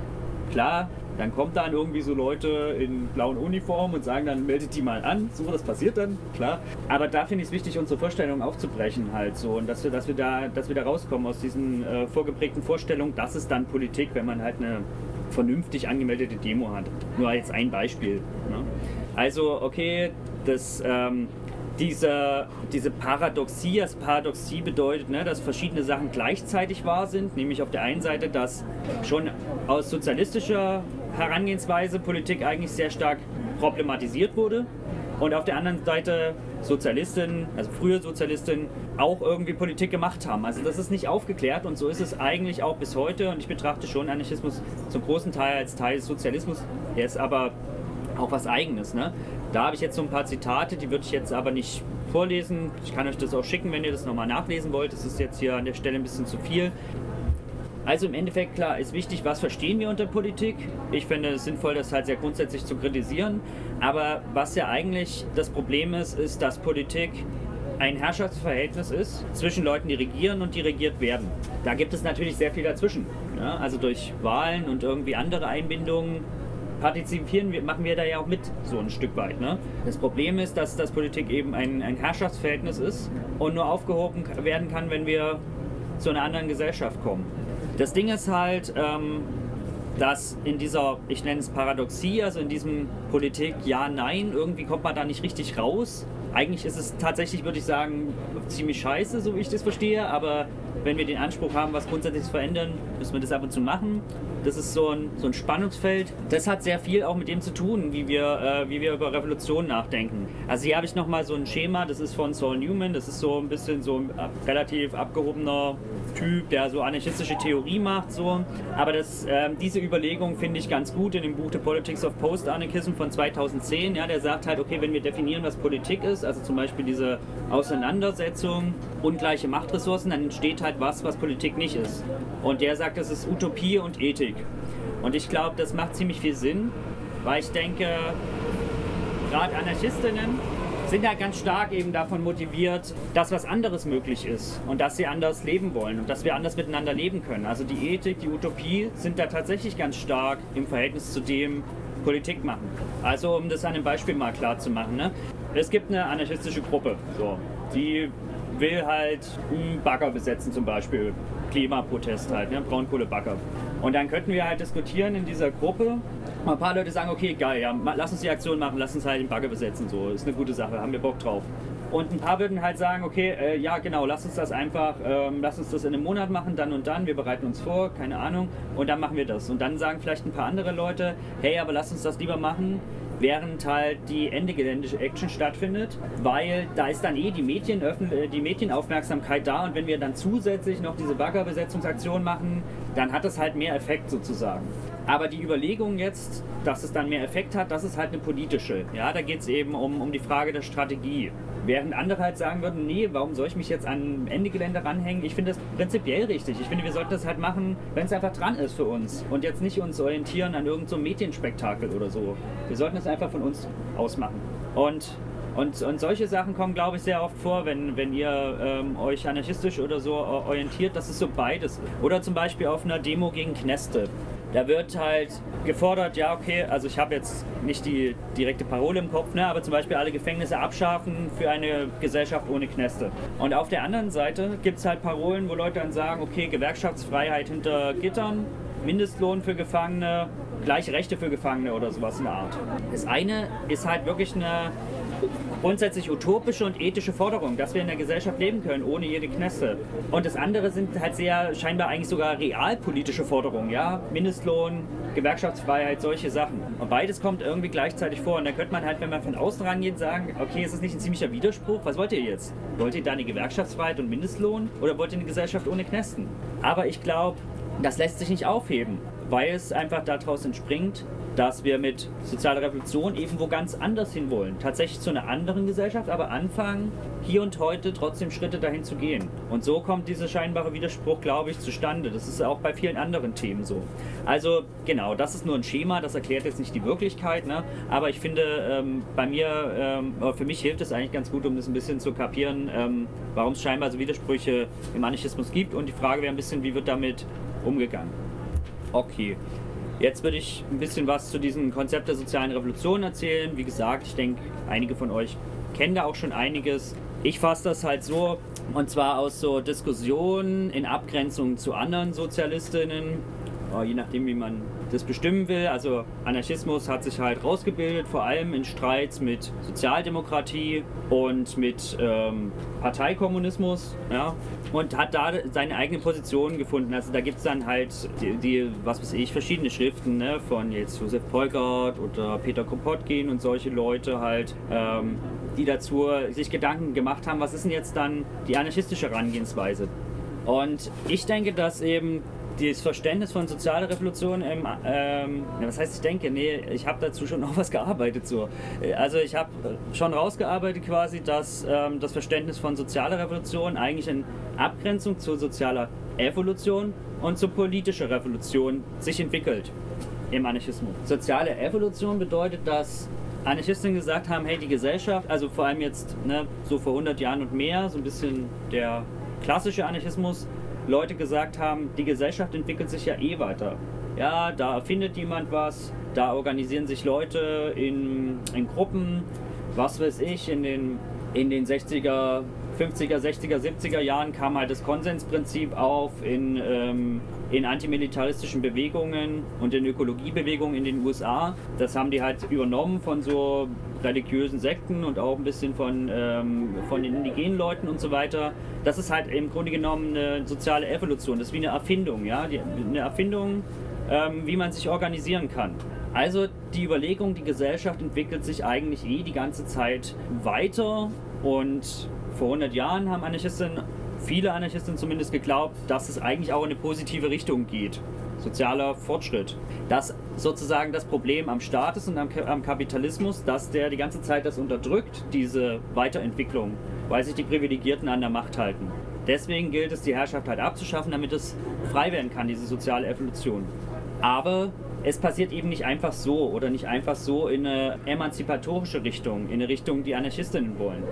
Klar, dann kommt dann irgendwie so Leute in blauen Uniformen und sagen dann, meldet die mal an. So, das passiert dann, klar. Aber da finde ich es wichtig, unsere Vorstellungen aufzubrechen halt so. Und dass wir, dass wir, da, dass wir da rauskommen aus diesen äh, vorgeprägten Vorstellungen, das ist dann Politik, wenn man halt eine vernünftig angemeldete Demo hat. Nur jetzt ein Beispiel. Ne? Also, okay, das... Ähm, diese, diese Paradoxie, das Paradoxie bedeutet, ne, dass verschiedene Sachen gleichzeitig wahr sind, nämlich auf der einen Seite, dass schon aus sozialistischer Herangehensweise Politik eigentlich sehr stark problematisiert wurde und auf der anderen Seite Sozialistinnen, also frühe Sozialistinnen, auch irgendwie Politik gemacht haben. Also das ist nicht aufgeklärt und so ist es eigentlich auch bis heute und ich betrachte schon Anarchismus zum großen Teil als Teil des Sozialismus. Er ist aber auch was Eigenes. Ne? Da habe ich jetzt so ein paar Zitate, die würde ich jetzt aber nicht vorlesen. Ich kann euch das auch schicken, wenn ihr das nochmal nachlesen wollt. Das ist jetzt hier an der Stelle ein bisschen zu viel. Also im Endeffekt, klar, ist wichtig, was verstehen wir unter Politik. Ich finde es sinnvoll, das halt sehr grundsätzlich zu kritisieren. Aber was ja eigentlich das Problem ist, ist, dass Politik ein Herrschaftsverhältnis ist zwischen Leuten, die regieren und die regiert werden. Da gibt es natürlich sehr viel dazwischen. Ja? Also durch Wahlen und irgendwie andere Einbindungen partizipieren wir, machen wir da ja auch mit, so ein Stück weit. Ne? Das Problem ist, dass das Politik eben ein, ein Herrschaftsverhältnis ist und nur aufgehoben werden kann, wenn wir zu einer anderen Gesellschaft kommen. Das Ding ist halt, ähm, dass in dieser, ich nenne es Paradoxie, also in diesem Politik ja, nein, irgendwie kommt man da nicht richtig raus. Eigentlich ist es tatsächlich, würde ich sagen, ziemlich scheiße, so wie ich das verstehe, aber wenn wir den Anspruch haben, was grundsätzlich zu verändern, müssen wir das ab und zu machen. Das ist so ein, so ein Spannungsfeld. Das hat sehr viel auch mit dem zu tun, wie wir, äh, wie wir über Revolution nachdenken. Also hier habe ich nochmal so ein Schema, das ist von Saul Newman, das ist so ein bisschen so ein relativ abgehobener Typ, der so anarchistische Theorie macht. So. Aber das, äh, diese Überlegung finde ich ganz gut in dem Buch The Politics of Post-Anarchism von 2010. Ja, der sagt halt, okay, wenn wir definieren, was Politik ist, also zum Beispiel diese Auseinandersetzung, ungleiche Machtressourcen, dann entsteht halt was, was Politik nicht ist. Und der sagt, das ist Utopie und Ethik. Und ich glaube, das macht ziemlich viel Sinn, weil ich denke, gerade Anarchistinnen sind ja ganz stark eben davon motiviert, dass was anderes möglich ist und dass sie anders leben wollen und dass wir anders miteinander leben können. Also die Ethik, die Utopie sind da tatsächlich ganz stark im Verhältnis zu dem Politik machen. Also um das an einem Beispiel mal klar zu machen. Ne? Es gibt eine anarchistische Gruppe, so, die will halt einen Bagger besetzen zum Beispiel. Klimaprotest halt, ne? Braunkohlebagger. Und dann könnten wir halt diskutieren in dieser Gruppe. Ein paar Leute sagen, okay, geil, ja, lass uns die Aktion machen, lass uns halt den Bagger besetzen, so, ist eine gute Sache, haben wir Bock drauf. Und ein paar würden halt sagen, okay, äh, ja genau, lass uns das einfach, ähm, lass uns das in einem Monat machen, dann und dann, wir bereiten uns vor, keine Ahnung, und dann machen wir das. Und dann sagen vielleicht ein paar andere Leute, hey, aber lass uns das lieber machen, während halt die Ende geländische Action stattfindet, weil da ist dann eh die, Medien, äh, die Medienaufmerksamkeit da und wenn wir dann zusätzlich noch diese Baggerbesetzungsaktion machen, dann hat das halt mehr Effekt sozusagen. Aber die Überlegung jetzt, dass es dann mehr Effekt hat, das ist halt eine politische. Ja, da geht es eben um, um die Frage der Strategie. Während andere halt sagen würden, nee, warum soll ich mich jetzt an Ende Gelände ranhängen? Ich finde das prinzipiell richtig. Ich finde, wir sollten das halt machen, wenn es einfach dran ist für uns und jetzt nicht uns orientieren an irgendeinem so Medienspektakel oder so. Wir sollten es einfach von uns ausmachen. Und und, und solche Sachen kommen, glaube ich, sehr oft vor, wenn, wenn ihr ähm, euch anarchistisch oder so orientiert, dass es so beides. Oder zum Beispiel auf einer Demo gegen Kneste. Da wird halt gefordert, ja, okay, also ich habe jetzt nicht die direkte Parole im Kopf, ne, aber zum Beispiel alle Gefängnisse abschaffen für eine Gesellschaft ohne Knäste. Und auf der anderen Seite gibt es halt Parolen, wo Leute dann sagen, okay, Gewerkschaftsfreiheit hinter Gittern, Mindestlohn für Gefangene, gleiche Rechte für Gefangene oder sowas in der Art. Das eine ist halt wirklich eine grundsätzlich utopische und ethische Forderung, dass wir in der Gesellschaft leben können, ohne jede Knesse. Und das andere sind halt sehr scheinbar eigentlich sogar realpolitische Forderungen, ja, Mindestlohn, Gewerkschaftsfreiheit, solche Sachen. Und beides kommt irgendwie gleichzeitig vor. Und da könnte man halt, wenn man von außen rangeht, sagen, okay, ist das nicht ein ziemlicher Widerspruch? Was wollt ihr jetzt? Wollt ihr da eine Gewerkschaftsfreiheit und Mindestlohn oder wollt ihr eine Gesellschaft ohne Knästen? Aber ich glaube, das lässt sich nicht aufheben, weil es einfach daraus entspringt, dass wir mit sozialer Revolution eben wo ganz anders hinwollen. Tatsächlich zu einer anderen Gesellschaft, aber anfangen, hier und heute trotzdem Schritte dahin zu gehen. Und so kommt dieser scheinbare Widerspruch, glaube ich, zustande. Das ist auch bei vielen anderen Themen so. Also genau, das ist nur ein Schema, das erklärt jetzt nicht die Wirklichkeit, ne? aber ich finde, ähm, bei mir, ähm, für mich hilft es eigentlich ganz gut, um das ein bisschen zu kapieren, ähm, warum es scheinbar so Widersprüche im Anarchismus gibt. Und die Frage wäre ein bisschen, wie wird damit umgegangen? Okay. Jetzt würde ich ein bisschen was zu diesem Konzept der sozialen Revolution erzählen. Wie gesagt, ich denke, einige von euch kennen da auch schon einiges. Ich fasse das halt so, und zwar aus so Diskussionen in Abgrenzung zu anderen Sozialistinnen, je nachdem, wie man das bestimmen will. Also Anarchismus hat sich halt rausgebildet, vor allem in Streits mit Sozialdemokratie und mit ähm, Parteikommunismus, ja, und hat da seine eigene Position gefunden. Also da gibt es dann halt die, die, was weiß ich, verschiedene Schriften ne, von jetzt Josef Polgert oder Peter Kropotkin und solche Leute halt, ähm, die dazu sich Gedanken gemacht haben, was ist denn jetzt dann die anarchistische Herangehensweise. Und ich denke, dass eben das Verständnis von sozialer Revolution, im, ähm, was heißt ich denke, nee, ich habe dazu schon noch was gearbeitet so. Also ich habe schon rausgearbeitet quasi, dass ähm, das Verständnis von sozialer Revolution eigentlich in Abgrenzung zur sozialer Evolution und zur politischen Revolution sich entwickelt im Anarchismus. Soziale Evolution bedeutet, dass Anarchisten gesagt haben, hey, die Gesellschaft, also vor allem jetzt ne, so vor 100 Jahren und mehr, so ein bisschen der klassische Anarchismus, Leute gesagt haben, die Gesellschaft entwickelt sich ja eh weiter. Ja, da erfindet jemand was, da organisieren sich Leute in, in Gruppen, was weiß ich, in den, in den 60er, 50er, 60er, 70er Jahren kam halt das Konsensprinzip auf in, ähm, in antimilitaristischen Bewegungen und in Ökologiebewegungen in den USA. Das haben die halt übernommen von so religiösen Sekten und auch ein bisschen von, ähm, von den indigenen Leuten und so weiter. Das ist halt im Grunde genommen eine soziale Evolution. Das ist wie eine Erfindung, ja, die, eine Erfindung, ähm, wie man sich organisieren kann. Also die Überlegung, die Gesellschaft entwickelt sich eigentlich eh die ganze Zeit weiter und vor 100 Jahren haben Anarchisten, viele Anarchisten zumindest geglaubt, dass es eigentlich auch in eine positive Richtung geht. Sozialer Fortschritt. Dass sozusagen das Problem am Staat ist und am, am Kapitalismus, dass der die ganze Zeit das unterdrückt, diese Weiterentwicklung, weil sich die Privilegierten an der Macht halten. Deswegen gilt es, die Herrschaft halt abzuschaffen, damit es frei werden kann, diese soziale Evolution. Aber es passiert eben nicht einfach so oder nicht einfach so in eine emanzipatorische Richtung, in eine Richtung, die Anarchistinnen wollen.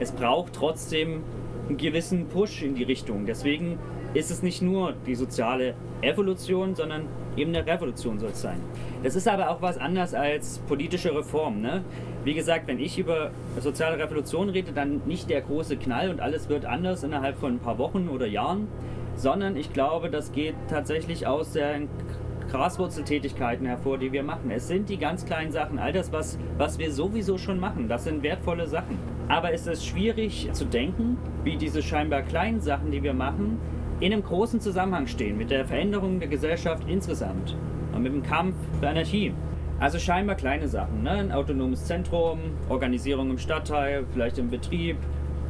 Es braucht trotzdem einen gewissen Push in die Richtung. Deswegen ist es nicht nur die soziale Evolution, sondern eben eine Revolution soll es sein. Das ist aber auch was anderes als politische Reform. Ne? Wie gesagt, wenn ich über soziale Revolution rede, dann nicht der große Knall und alles wird anders innerhalb von ein paar Wochen oder Jahren, sondern ich glaube, das geht tatsächlich aus der Graswurzeltätigkeiten hervor, die wir machen. Es sind die ganz kleinen Sachen, all das, was, was wir sowieso schon machen. Das sind wertvolle Sachen. Aber es ist schwierig zu denken, wie diese scheinbar kleinen Sachen, die wir machen, in einem großen Zusammenhang stehen mit der Veränderung der Gesellschaft insgesamt und mit dem Kampf für Anarchie. Also scheinbar kleine Sachen, ne? ein autonomes Zentrum, Organisierung im Stadtteil, vielleicht im Betrieb,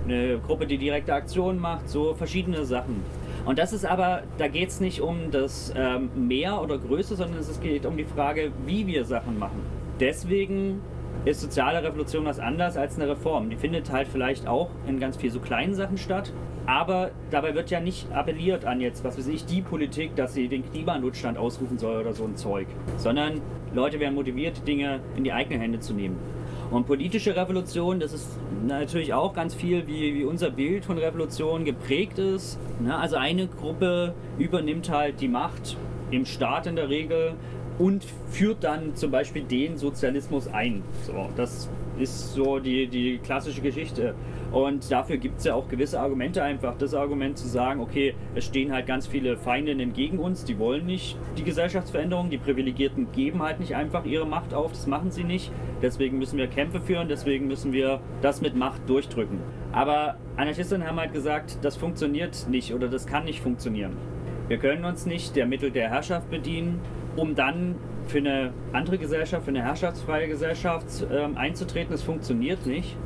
eine Gruppe, die direkte Aktionen macht, so verschiedene Sachen. Und das ist aber, da geht es nicht um das ähm, Mehr oder Größe, sondern es geht um die Frage, wie wir Sachen machen. Deswegen ist soziale Revolution was anderes als eine Reform. Die findet halt vielleicht auch in ganz viel so kleinen Sachen statt. Aber dabei wird ja nicht appelliert an jetzt, was weiß ich, die Politik, dass sie den Klimanotstand ausrufen soll oder so ein Zeug. Sondern Leute werden motiviert, Dinge in die eigenen Hände zu nehmen. Und politische Revolution, das ist natürlich auch ganz viel, wie, wie unser Bild von Revolution geprägt ist. Ne? Also eine Gruppe übernimmt halt die Macht im Staat in der Regel und führt dann zum Beispiel den Sozialismus ein. So, das ist so die, die klassische Geschichte. Und dafür gibt es ja auch gewisse Argumente einfach. Das Argument zu sagen, okay, es stehen halt ganz viele Feindinnen gegen uns, die wollen nicht die Gesellschaftsveränderung, die Privilegierten geben halt nicht einfach ihre Macht auf, das machen sie nicht. Deswegen müssen wir Kämpfe führen, deswegen müssen wir das mit Macht durchdrücken. Aber Anarchisten haben halt gesagt, das funktioniert nicht oder das kann nicht funktionieren. Wir können uns nicht der Mittel der Herrschaft bedienen, um dann für eine andere Gesellschaft, für eine herrschaftsfreie Gesellschaft ähm, einzutreten. Das funktioniert nicht.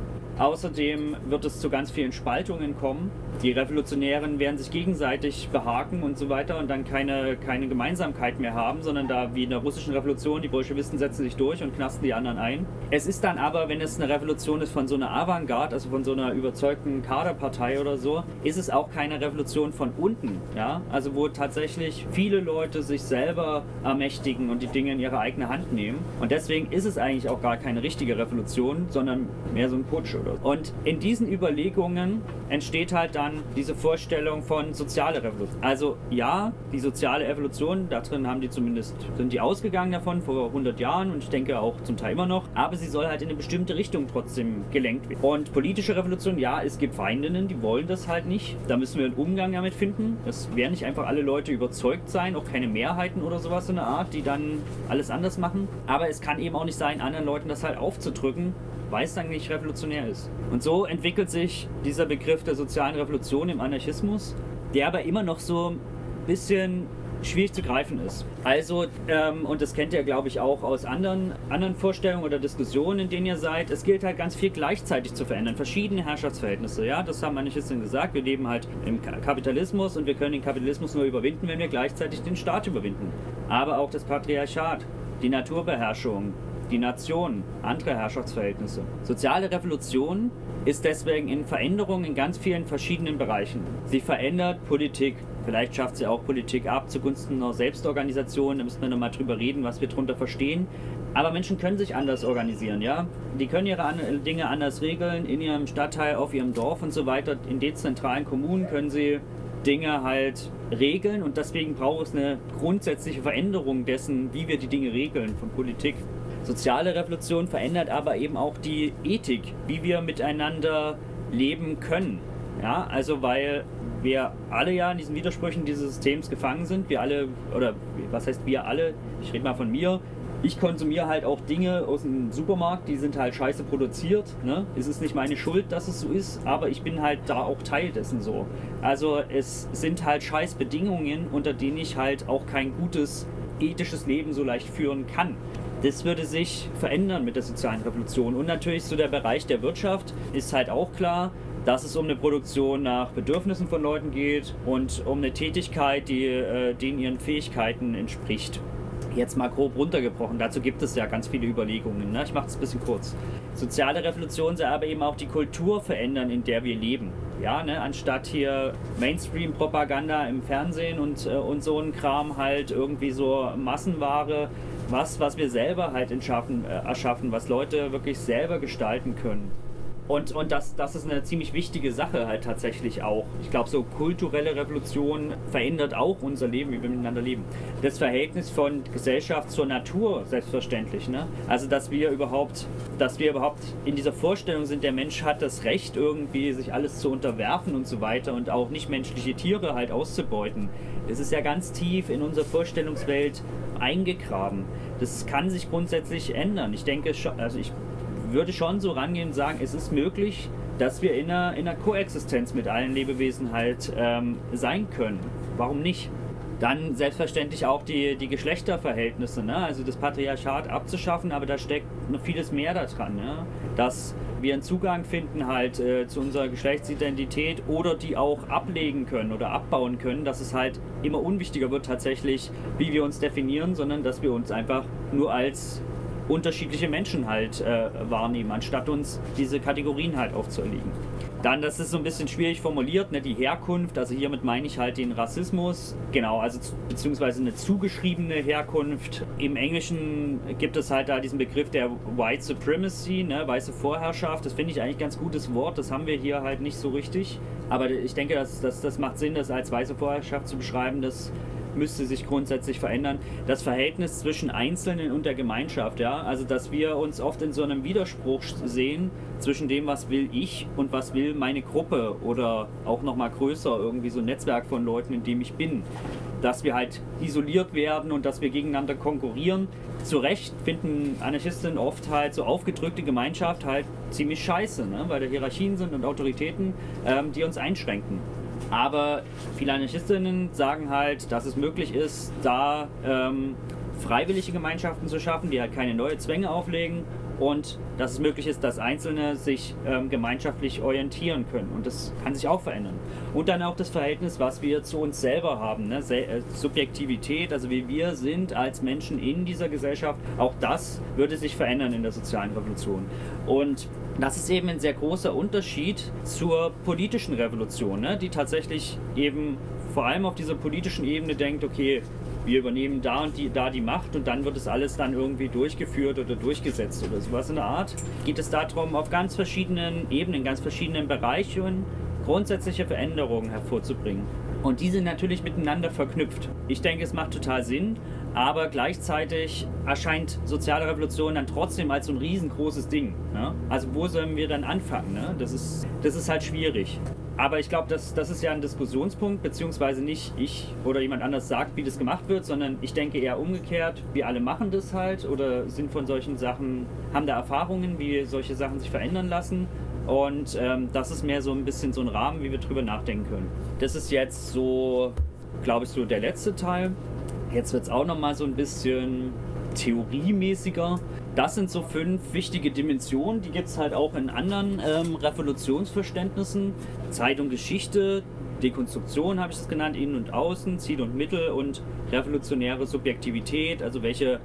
Außerdem wird es zu ganz vielen Spaltungen kommen. Die Revolutionären werden sich gegenseitig behaken und so weiter und dann keine, keine Gemeinsamkeit mehr haben, sondern da wie in der russischen Revolution, die Bolschewisten setzen sich durch und knasten die anderen ein. Es ist dann aber, wenn es eine Revolution ist von so einer Avantgarde, also von so einer überzeugten Kaderpartei oder so, ist es auch keine Revolution von unten. Ja? Also wo tatsächlich viele Leute sich selber ermächtigen und die Dinge in ihre eigene Hand nehmen. Und deswegen ist es eigentlich auch gar keine richtige Revolution, sondern mehr so ein Putsch oder Und in diesen Überlegungen entsteht halt dann diese Vorstellung von soziale Revolution. Also ja, die soziale Evolution, darin haben die zumindest, sind die ausgegangen davon vor 100 Jahren und ich denke auch zum Teil immer noch, aber sie soll halt in eine bestimmte Richtung trotzdem gelenkt werden. Und politische Revolution, ja, es gibt Feindinnen, die wollen das halt nicht. Da müssen wir einen Umgang damit finden. Es werden nicht einfach alle Leute überzeugt sein, auch keine Mehrheiten oder sowas in der Art, die dann alles anders machen. Aber es kann eben auch nicht sein, anderen Leuten das halt aufzudrücken, weil es dann nicht revolutionär ist. Und so entwickelt sich dieser Begriff der sozialen Revolution im Anarchismus, der aber immer noch so ein bisschen schwierig zu greifen ist. Also, ähm, und das kennt ihr, glaube ich, auch aus anderen, anderen Vorstellungen oder Diskussionen, in denen ihr seid, es gilt halt ganz viel gleichzeitig zu verändern, verschiedene Herrschaftsverhältnisse. Ja, das haben Anarchisten gesagt. Wir leben halt im Kapitalismus und wir können den Kapitalismus nur überwinden, wenn wir gleichzeitig den Staat überwinden. Aber auch das Patriarchat, die Naturbeherrschung, die Nation, andere Herrschaftsverhältnisse. Soziale Revolution ist deswegen in Veränderung in ganz vielen verschiedenen Bereichen. Sie verändert Politik. Vielleicht schafft sie auch Politik ab zugunsten einer Selbstorganisation. Da müssen wir nochmal drüber reden, was wir darunter verstehen. Aber Menschen können sich anders organisieren, ja? Die können ihre Dinge anders regeln, in ihrem Stadtteil, auf ihrem Dorf und so weiter. In dezentralen Kommunen können sie Dinge halt regeln und deswegen braucht es eine grundsätzliche Veränderung dessen, wie wir die Dinge regeln von Politik. Soziale Revolution verändert aber eben auch die Ethik, wie wir miteinander leben können. Ja, also weil wir alle ja in diesen Widersprüchen dieses Systems gefangen sind. Wir alle, oder was heißt wir alle? Ich rede mal von mir. ich konsumiere halt auch Dinge aus dem Supermarkt, die sind halt scheiße produziert. Ne? Es ist nicht meine Schuld, dass es so ist, aber ich bin halt da auch Teil dessen so. Also es sind halt scheiß Bedingungen, unter denen ich halt auch kein gutes ethisches Leben so leicht führen kann. Das würde sich verändern mit der sozialen Revolution. Und natürlich so der Bereich der Wirtschaft ist halt auch klar, dass es um eine Produktion nach Bedürfnissen von Leuten geht und um eine Tätigkeit, die äh, denen ihren Fähigkeiten entspricht. Jetzt mal grob runtergebrochen. Dazu gibt es ja ganz viele Überlegungen. Ne? Ich mache es ein bisschen kurz. Soziale Revolution soll aber eben auch die Kultur verändern, in der wir leben. Ja, ne? anstatt hier Mainstream-Propaganda im Fernsehen und, äh, und so ein Kram halt irgendwie so Massenware, was, was wir selber halt äh, erschaffen, was Leute wirklich selber gestalten können. Und, und das, das ist eine ziemlich wichtige Sache halt tatsächlich auch. Ich glaube, so kulturelle Revolution verändert auch unser Leben, wie wir miteinander leben. Das Verhältnis von Gesellschaft zur Natur, selbstverständlich. Ne? Also, dass wir überhaupt, dass wir überhaupt in dieser Vorstellung sind, der Mensch hat das Recht, irgendwie sich alles zu unterwerfen und so weiter und auch nicht menschliche Tiere halt auszubeuten. Das ist ja ganz tief in unserer Vorstellungswelt eingegraben. Das kann sich grundsätzlich ändern. Ich denke, also ich würde schon so rangehen und sagen, es ist möglich, dass wir in einer, in einer Koexistenz mit allen Lebewesen halt ähm, sein können. Warum nicht? Dann selbstverständlich auch die, die Geschlechterverhältnisse, ne? also das Patriarchat abzuschaffen, aber da steckt noch vieles mehr daran, ne? dass wir einen Zugang finden halt äh, zu unserer Geschlechtsidentität oder die auch ablegen können oder abbauen können, dass es halt immer unwichtiger wird tatsächlich, wie wir uns definieren, sondern dass wir uns einfach nur als unterschiedliche Menschen halt äh, wahrnehmen, anstatt uns diese Kategorien halt aufzuerlegen. Dann, das ist so ein bisschen schwierig formuliert, ne, die Herkunft, also hiermit meine ich halt den Rassismus, genau, also beziehungsweise eine zugeschriebene Herkunft. Im Englischen gibt es halt da diesen Begriff der White Supremacy, ne, weiße Vorherrschaft, das finde ich eigentlich ein ganz gutes Wort, das haben wir hier halt nicht so richtig. Aber ich denke, das, das, das macht Sinn, das als weiße Vorherrschaft zu beschreiben, das müsste sich grundsätzlich verändern. Das Verhältnis zwischen Einzelnen und der Gemeinschaft, ja, also dass wir uns oft in so einem Widerspruch sehen zwischen dem, was will ich und was will meine Gruppe oder auch noch mal größer irgendwie so ein Netzwerk von Leuten, in dem ich bin. Dass wir halt isoliert werden und dass wir gegeneinander konkurrieren. Zu Recht finden Anarchisten oft halt so aufgedrückte Gemeinschaft halt ziemlich scheiße, ne? weil da Hierarchien sind und Autoritäten, ähm, die uns einschränken. Aber viele Anarchistinnen sagen halt, dass es möglich ist, da ähm, freiwillige Gemeinschaften zu schaffen, die halt keine neue Zwänge auflegen und dass es möglich ist, dass Einzelne sich ähm, gemeinschaftlich orientieren können. Und das kann sich auch verändern. Und dann auch das Verhältnis, was wir zu uns selber haben. Ne? Äh, Subjektivität, also wie wir sind als Menschen in dieser Gesellschaft, auch das würde sich verändern in der sozialen Revolution. Und das ist eben ein sehr großer Unterschied zur politischen Revolution, ne? die tatsächlich eben vor allem auf dieser politischen Ebene denkt, okay, wir übernehmen da und die, da die Macht und dann wird es alles dann irgendwie durchgeführt oder durchgesetzt oder sowas in der Art. Geht es darum, auf ganz verschiedenen Ebenen, ganz verschiedenen Bereichen grundsätzliche Veränderungen hervorzubringen. Und die sind natürlich miteinander verknüpft. Ich denke, es macht total Sinn, aber gleichzeitig erscheint soziale Revolution dann trotzdem als so ein riesengroßes Ding. Ne? Also wo sollen wir dann anfangen? Ne? Das, ist, das ist halt schwierig. Aber ich glaube, das, das ist ja ein Diskussionspunkt, beziehungsweise nicht ich oder jemand anders sagt, wie das gemacht wird, sondern ich denke eher umgekehrt, wir alle machen das halt oder sind von solchen Sachen, haben da Erfahrungen, wie solche Sachen sich verändern lassen. Und ähm, das ist mehr so ein bisschen so ein Rahmen, wie wir drüber nachdenken können. Das ist jetzt so, glaube ich, so der letzte Teil. Jetzt wird es auch nochmal so ein bisschen theoriemäßiger. Das sind so fünf wichtige Dimensionen, die gibt es halt auch in anderen ähm, Revolutionsverständnissen. Zeit und Geschichte, Dekonstruktion habe ich es genannt, Innen und Außen, Ziel und Mittel und revolutionäre Subjektivität, also welche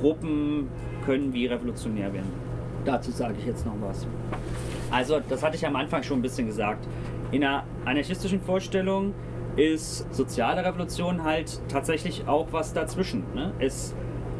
Gruppen können wie revolutionär werden. Dazu sage ich jetzt noch was. Also, das hatte ich am Anfang schon ein bisschen gesagt. In einer anarchistischen Vorstellung ist soziale Revolution halt tatsächlich auch was dazwischen. Ne? Es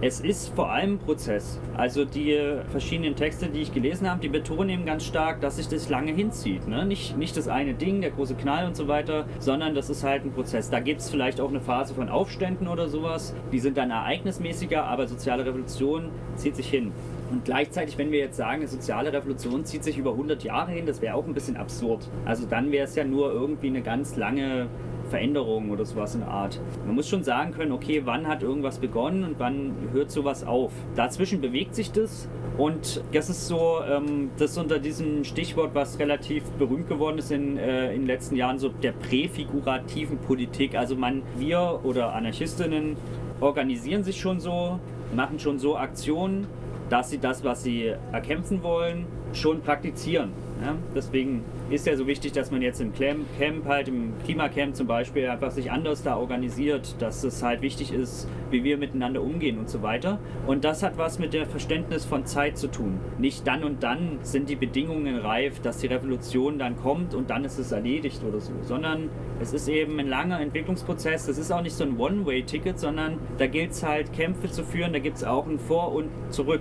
es ist vor allem Prozess. Also die verschiedenen Texte, die ich gelesen habe, die betonen eben ganz stark, dass sich das lange hinzieht. Ne? Nicht, nicht das eine Ding, der große Knall und so weiter, sondern das ist halt ein Prozess. Da gibt es vielleicht auch eine Phase von Aufständen oder sowas. Die sind dann ereignismäßiger, aber soziale Revolution zieht sich hin. Und gleichzeitig, wenn wir jetzt sagen, eine soziale Revolution zieht sich über 100 Jahre hin, das wäre auch ein bisschen absurd. Also dann wäre es ja nur irgendwie eine ganz lange Veränderung oder sowas in Art. Man muss schon sagen können, okay, wann hat irgendwas begonnen und wann hört sowas auf. Dazwischen bewegt sich das und das ist so, ähm, das unter diesem Stichwort, was relativ berühmt geworden ist in, äh, in den letzten Jahren, so der präfigurativen Politik. Also man, wir oder Anarchistinnen organisieren sich schon so, machen schon so Aktionen, dass sie das, was sie erkämpfen wollen, schon praktizieren. Ja? Deswegen ist ja so wichtig, dass man jetzt im Camp, halt im Klimacamp zum Beispiel, einfach sich anders da organisiert, dass es halt wichtig ist, wie wir miteinander umgehen und so weiter. Und das hat was mit dem Verständnis von Zeit zu tun. Nicht dann und dann sind die Bedingungen reif, dass die Revolution dann kommt und dann ist es erledigt oder so, sondern es ist eben ein langer Entwicklungsprozess. Das ist auch nicht so ein One-Way-Ticket, sondern da gilt es halt, Kämpfe zu führen. Da gibt es auch ein Vor und Zurück.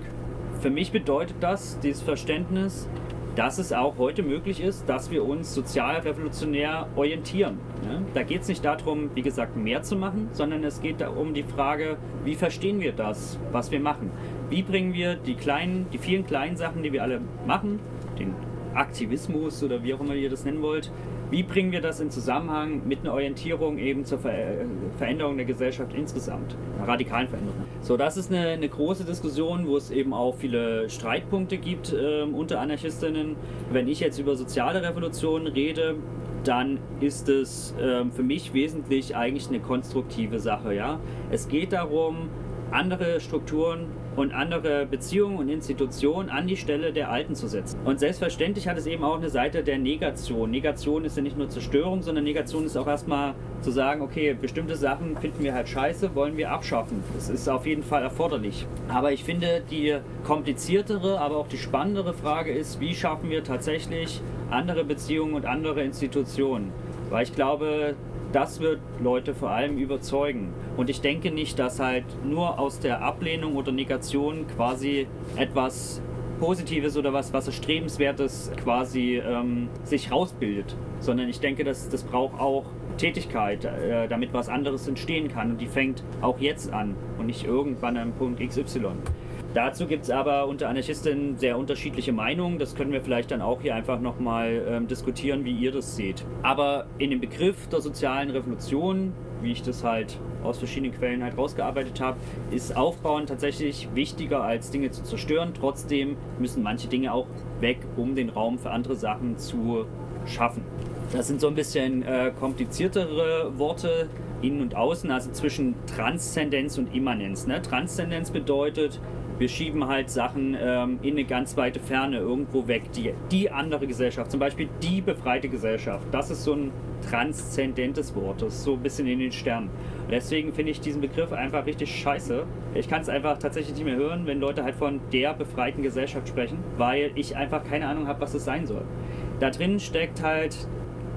Für mich bedeutet das, dieses Verständnis, dass es auch heute möglich ist, dass wir uns sozialrevolutionär orientieren. Da geht es nicht darum, wie gesagt, mehr zu machen, sondern es geht um die Frage, wie verstehen wir das, was wir machen? Wie bringen wir die kleinen, die vielen kleinen Sachen, die wir alle machen, den Aktivismus oder wie auch immer ihr das nennen wollt, wie bringen wir das in Zusammenhang mit einer Orientierung eben zur Ver Veränderung der Gesellschaft insgesamt, einer radikalen Veränderung? So, das ist eine, eine große Diskussion, wo es eben auch viele Streitpunkte gibt äh, unter Anarchistinnen. Wenn ich jetzt über soziale Revolution rede, dann ist es äh, für mich wesentlich eigentlich eine konstruktive Sache. Ja? Es geht darum, andere Strukturen und andere Beziehungen und Institutionen an die Stelle der alten zu setzen. Und selbstverständlich hat es eben auch eine Seite der Negation. Negation ist ja nicht nur Zerstörung, sondern Negation ist auch erstmal zu sagen, okay, bestimmte Sachen finden wir halt scheiße, wollen wir abschaffen. Das ist auf jeden Fall erforderlich. Aber ich finde, die kompliziertere, aber auch die spannendere Frage ist, wie schaffen wir tatsächlich andere Beziehungen und andere Institutionen? Weil ich glaube, das wird Leute vor allem überzeugen. Und ich denke nicht, dass halt nur aus der Ablehnung oder Negation quasi etwas Positives oder was, was Erstrebenswertes quasi ähm, sich rausbildet, sondern ich denke, dass das braucht auch Tätigkeit, äh, damit was anderes entstehen kann. Und die fängt auch jetzt an und nicht irgendwann am Punkt XY. Dazu gibt es aber unter Anarchistinnen sehr unterschiedliche Meinungen. Das können wir vielleicht dann auch hier einfach nochmal ähm, diskutieren, wie ihr das seht. Aber in dem Begriff der sozialen Revolution, wie ich das halt aus verschiedenen Quellen halt rausgearbeitet habe, ist Aufbauen tatsächlich wichtiger als Dinge zu zerstören. Trotzdem müssen manche Dinge auch weg, um den Raum für andere Sachen zu schaffen. Das sind so ein bisschen äh, kompliziertere Worte, innen und außen, also zwischen Transzendenz und Immanenz. Ne? Transzendenz bedeutet, wir schieben halt Sachen ähm, in eine ganz weite Ferne irgendwo weg. Die, die andere Gesellschaft, zum Beispiel die befreite Gesellschaft, das ist so ein transzendentes Wort. Das ist so ein bisschen in den Sternen. Deswegen finde ich diesen Begriff einfach richtig scheiße. Ich kann es einfach tatsächlich nicht mehr hören, wenn Leute halt von der befreiten Gesellschaft sprechen, weil ich einfach keine Ahnung habe, was es sein soll. Da drin steckt halt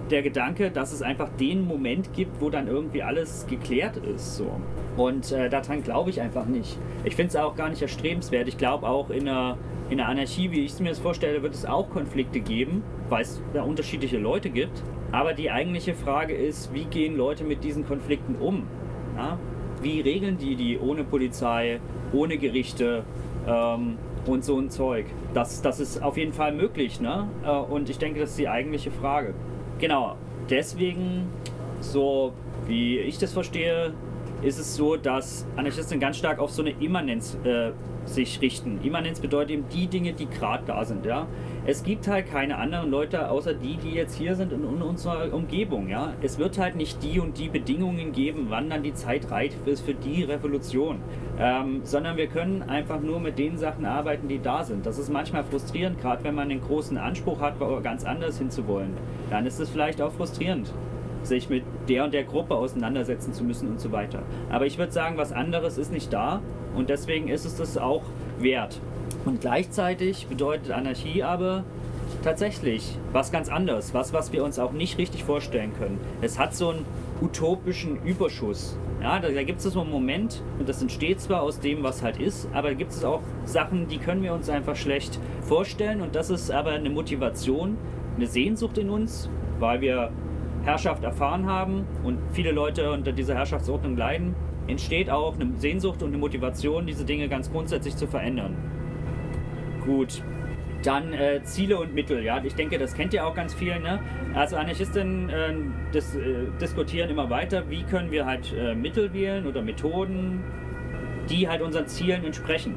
der Gedanke, dass es einfach den Moment gibt, wo dann irgendwie alles geklärt ist. So. Und äh, daran glaube ich einfach nicht. Ich finde es auch gar nicht erstrebenswert. Ich glaube auch in einer, in einer Anarchie, wie ich es mir das vorstelle, wird es auch Konflikte geben, weil es da unterschiedliche Leute gibt. Aber die eigentliche Frage ist, wie gehen Leute mit diesen Konflikten um? Ja? Wie regeln die die ohne Polizei, ohne Gerichte ähm, und so ein Zeug? Das, das ist auf jeden Fall möglich. Ne? Äh, und ich denke, das ist die eigentliche Frage. Genau, deswegen, so wie ich das verstehe, ist es so, dass Anarchisten ganz stark auf so eine Immanenz äh, sich richten. Immanenz bedeutet eben die Dinge, die gerade da sind. Ja? Es gibt halt keine anderen Leute außer die, die jetzt hier sind in, in unserer Umgebung. Ja? Es wird halt nicht die und die Bedingungen geben, wann dann die Zeit reif ist für die Revolution. Ähm, sondern wir können einfach nur mit den Sachen arbeiten, die da sind. Das ist manchmal frustrierend, gerade wenn man einen großen Anspruch hat, ganz anders hinzuwollen. Dann ist es vielleicht auch frustrierend sich mit der und der Gruppe auseinandersetzen zu müssen und so weiter. Aber ich würde sagen, was anderes ist nicht da und deswegen ist es das auch wert. Und gleichzeitig bedeutet Anarchie aber tatsächlich was ganz anderes, was, was wir uns auch nicht richtig vorstellen können. Es hat so einen utopischen Überschuss. Ja, da, da gibt es so einen Moment und das entsteht zwar aus dem, was halt ist, aber da gibt es auch Sachen, die können wir uns einfach schlecht vorstellen und das ist aber eine Motivation, eine Sehnsucht in uns, weil wir Herrschaft erfahren haben und viele Leute unter dieser Herrschaftsordnung leiden, entsteht auch eine Sehnsucht und eine Motivation, diese Dinge ganz grundsätzlich zu verändern. Gut, Dann äh, Ziele und Mittel, ja. Ich denke, das kennt ihr auch ganz viel. Ne? Also Anarchisten äh, dis, äh, diskutieren immer weiter, wie können wir halt äh, Mittel wählen oder Methoden, die halt unseren Zielen entsprechen.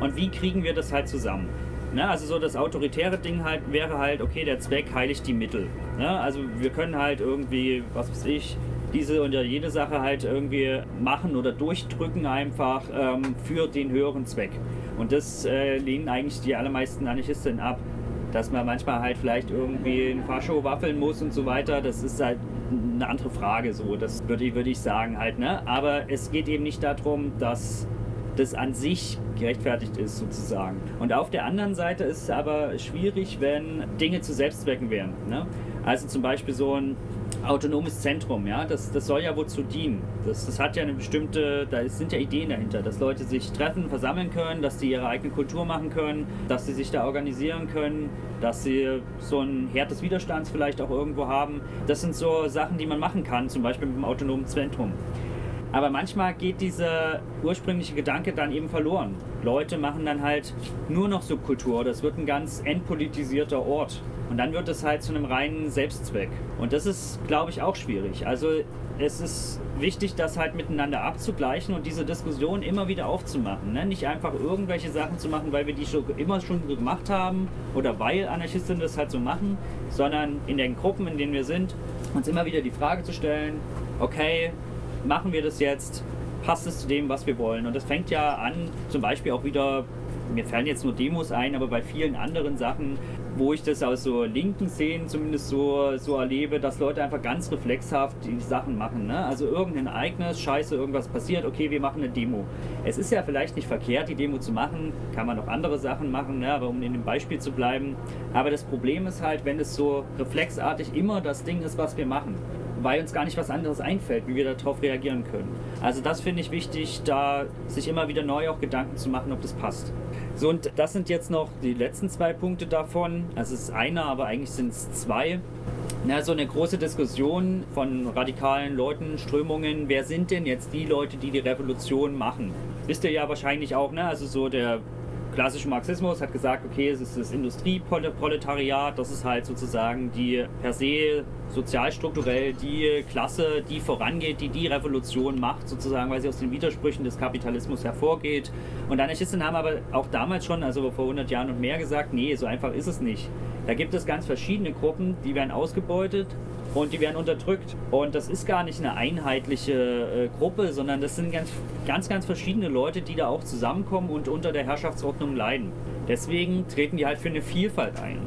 Und wie kriegen wir das halt zusammen? Ne? Also so das autoritäre Ding halt wäre halt, okay, der Zweck heiligt die Mittel. Ne? Also wir können halt irgendwie, was weiß ich, diese und jede Sache halt irgendwie machen oder durchdrücken einfach ähm, für den höheren Zweck. Und das äh, lehnen eigentlich die allermeisten Anarchisten ab. Dass man manchmal halt vielleicht irgendwie ein Fascho waffeln muss und so weiter, das ist halt eine andere Frage so. Das würde, würde ich sagen halt, ne? Aber es geht eben nicht darum, dass das an sich gerechtfertigt ist sozusagen. Und auf der anderen Seite ist es aber schwierig, wenn Dinge zu Selbstzwecken werden. Ne? Also zum Beispiel so ein autonomes Zentrum, ja, das, das soll ja wozu dienen. Das, das hat ja eine bestimmte, da sind ja Ideen dahinter, dass Leute sich treffen, versammeln können, dass sie ihre eigene Kultur machen können, dass sie sich da organisieren können, dass sie so ein Herd des Widerstands vielleicht auch irgendwo haben. Das sind so Sachen, die man machen kann, zum Beispiel mit dem autonomen Zentrum. Aber manchmal geht dieser ursprüngliche Gedanke dann eben verloren. Leute machen dann halt nur noch Subkultur. Das wird ein ganz entpolitisierter Ort. Und dann wird es halt zu einem reinen Selbstzweck. Und das ist, glaube ich, auch schwierig. Also es ist wichtig, das halt miteinander abzugleichen und diese Diskussion immer wieder aufzumachen. Ne? Nicht einfach irgendwelche Sachen zu machen, weil wir die schon immer schon gemacht haben oder weil Anarchisten das halt so machen, sondern in den Gruppen, in denen wir sind, uns immer wieder die Frage zu stellen, okay, machen wir das jetzt? Passt es zu dem, was wir wollen? Und das fängt ja an, zum Beispiel auch wieder, mir fallen jetzt nur Demos ein, aber bei vielen anderen Sachen, wo ich das aus so linken Szenen zumindest so, so erlebe, dass Leute einfach ganz reflexhaft die Sachen machen. Ne? Also irgendein Ereignis, scheiße, irgendwas passiert, okay, wir machen eine Demo. Es ist ja vielleicht nicht verkehrt, die Demo zu machen, kann man auch andere Sachen machen, ne? aber um in dem Beispiel zu bleiben. Aber das Problem ist halt, wenn es so reflexartig immer das Ding ist, was wir machen weil uns gar nicht was anderes einfällt, wie wir darauf reagieren können. Also das finde ich wichtig, da sich immer wieder neu auch Gedanken zu machen, ob das passt. So, und das sind jetzt noch die letzten zwei Punkte davon. Also es ist einer, aber eigentlich sind es zwei. Na, so eine große Diskussion von radikalen Leuten, Strömungen. Wer sind denn jetzt die Leute, die die Revolution machen? Wisst ihr ja wahrscheinlich auch, ne? Also so der klassische Marxismus hat gesagt, okay, es ist das Industrieproletariat, das ist halt sozusagen die per se sozialstrukturell die Klasse, die vorangeht, die die Revolution macht, sozusagen, weil sie aus den Widersprüchen des Kapitalismus hervorgeht. Und Anarchisten haben aber auch damals schon, also vor 100 Jahren und mehr gesagt, nee, so einfach ist es nicht. Da gibt es ganz verschiedene Gruppen, die werden ausgebeutet und die werden unterdrückt. Und das ist gar nicht eine einheitliche äh, Gruppe, sondern das sind ganz, ganz, ganz verschiedene Leute, die da auch zusammenkommen und unter der Herrschaftsordnung leiden. Deswegen treten die halt für eine Vielfalt ein.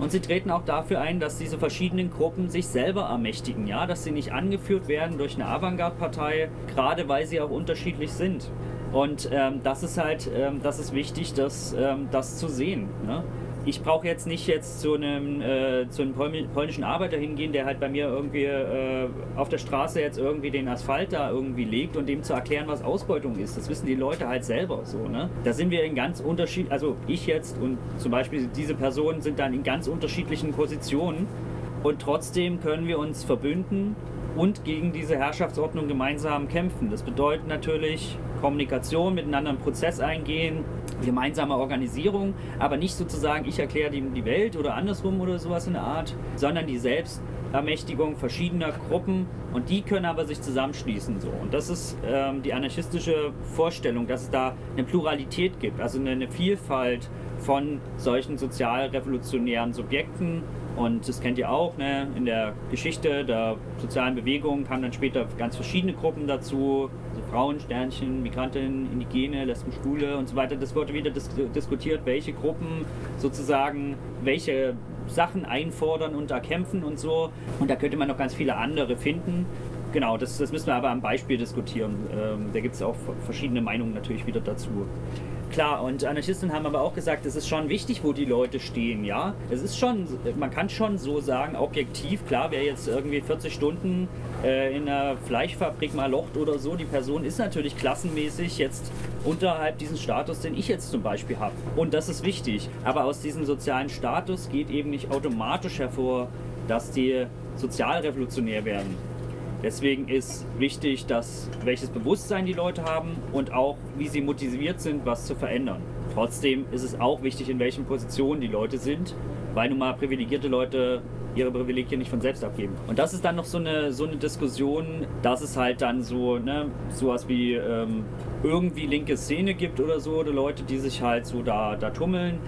Und sie treten auch dafür ein, dass diese verschiedenen Gruppen sich selber ermächtigen, ja, dass sie nicht angeführt werden durch eine Avantgarde-Partei, gerade weil sie auch unterschiedlich sind. Und ähm, das ist halt, ähm, das ist wichtig, das, ähm, das zu sehen. Ne? Ich brauche jetzt nicht jetzt zu einem, äh, zu einem polnischen Arbeiter hingehen, der halt bei mir irgendwie äh, auf der Straße jetzt irgendwie den Asphalt da irgendwie legt und dem zu erklären, was Ausbeutung ist. Das wissen die Leute halt selber so. Ne? Da sind wir in ganz unterschiedlichen, also ich jetzt und zum Beispiel diese Personen sind dann in ganz unterschiedlichen Positionen und trotzdem können wir uns verbünden und gegen diese Herrschaftsordnung gemeinsam kämpfen. Das bedeutet natürlich Kommunikation, miteinander einen Prozess eingehen, gemeinsame Organisierung, aber nicht sozusagen, ich erkläre die, die Welt oder andersrum oder sowas in der Art, sondern die Selbstermächtigung verschiedener Gruppen und die können aber sich zusammenschließen. So. Und das ist ähm, die anarchistische Vorstellung, dass es da eine Pluralität gibt, also eine, eine Vielfalt von solchen sozialrevolutionären Subjekten und das kennt ihr auch, ne? in der Geschichte der sozialen Bewegung kamen dann später ganz verschiedene Gruppen dazu. Frauen, Sternchen, Migrantinnen, Indigene, Lesben, Schwule und so weiter. Das wurde wieder dis diskutiert, welche Gruppen sozusagen welche Sachen einfordern und erkämpfen und so. Und da könnte man noch ganz viele andere finden. Genau, das, das müssen wir aber am Beispiel diskutieren. Ähm, da gibt es auch verschiedene Meinungen natürlich wieder dazu. Klar, und Anarchisten haben aber auch gesagt, es ist schon wichtig, wo die Leute stehen, ja. Es ist schon, man kann schon so sagen, objektiv, klar, wer jetzt irgendwie 40 Stunden äh, in einer Fleischfabrik mal locht oder so, die Person ist natürlich klassenmäßig jetzt unterhalb diesen Status, den ich jetzt zum Beispiel habe. Und das ist wichtig. Aber aus diesem sozialen Status geht eben nicht automatisch hervor, dass die sozial revolutionär werden. Deswegen ist wichtig, dass welches Bewusstsein die Leute haben und auch wie sie motiviert sind, was zu verändern. Trotzdem ist es auch wichtig, in welchen Positionen die Leute sind, weil nun mal privilegierte Leute ihre Privilegien nicht von selbst abgeben. Und das ist dann noch so eine, so eine Diskussion, dass es halt dann so, ne, sowas wie ähm, irgendwie linke Szene gibt oder so, oder Leute, die sich halt so da, da tummeln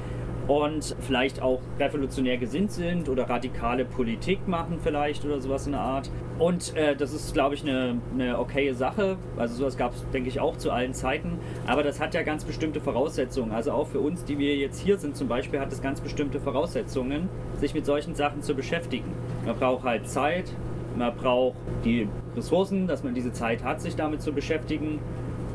und vielleicht auch revolutionär gesinnt sind oder radikale Politik machen vielleicht oder sowas in der Art. Und äh, das ist, glaube ich, eine, eine okaye Sache. Also sowas gab es, denke ich, auch zu allen Zeiten. Aber das hat ja ganz bestimmte Voraussetzungen. Also auch für uns, die wir jetzt hier sind zum Beispiel, hat es ganz bestimmte Voraussetzungen, sich mit solchen Sachen zu beschäftigen. Man braucht halt Zeit, man braucht die Ressourcen, dass man diese Zeit hat, sich damit zu beschäftigen.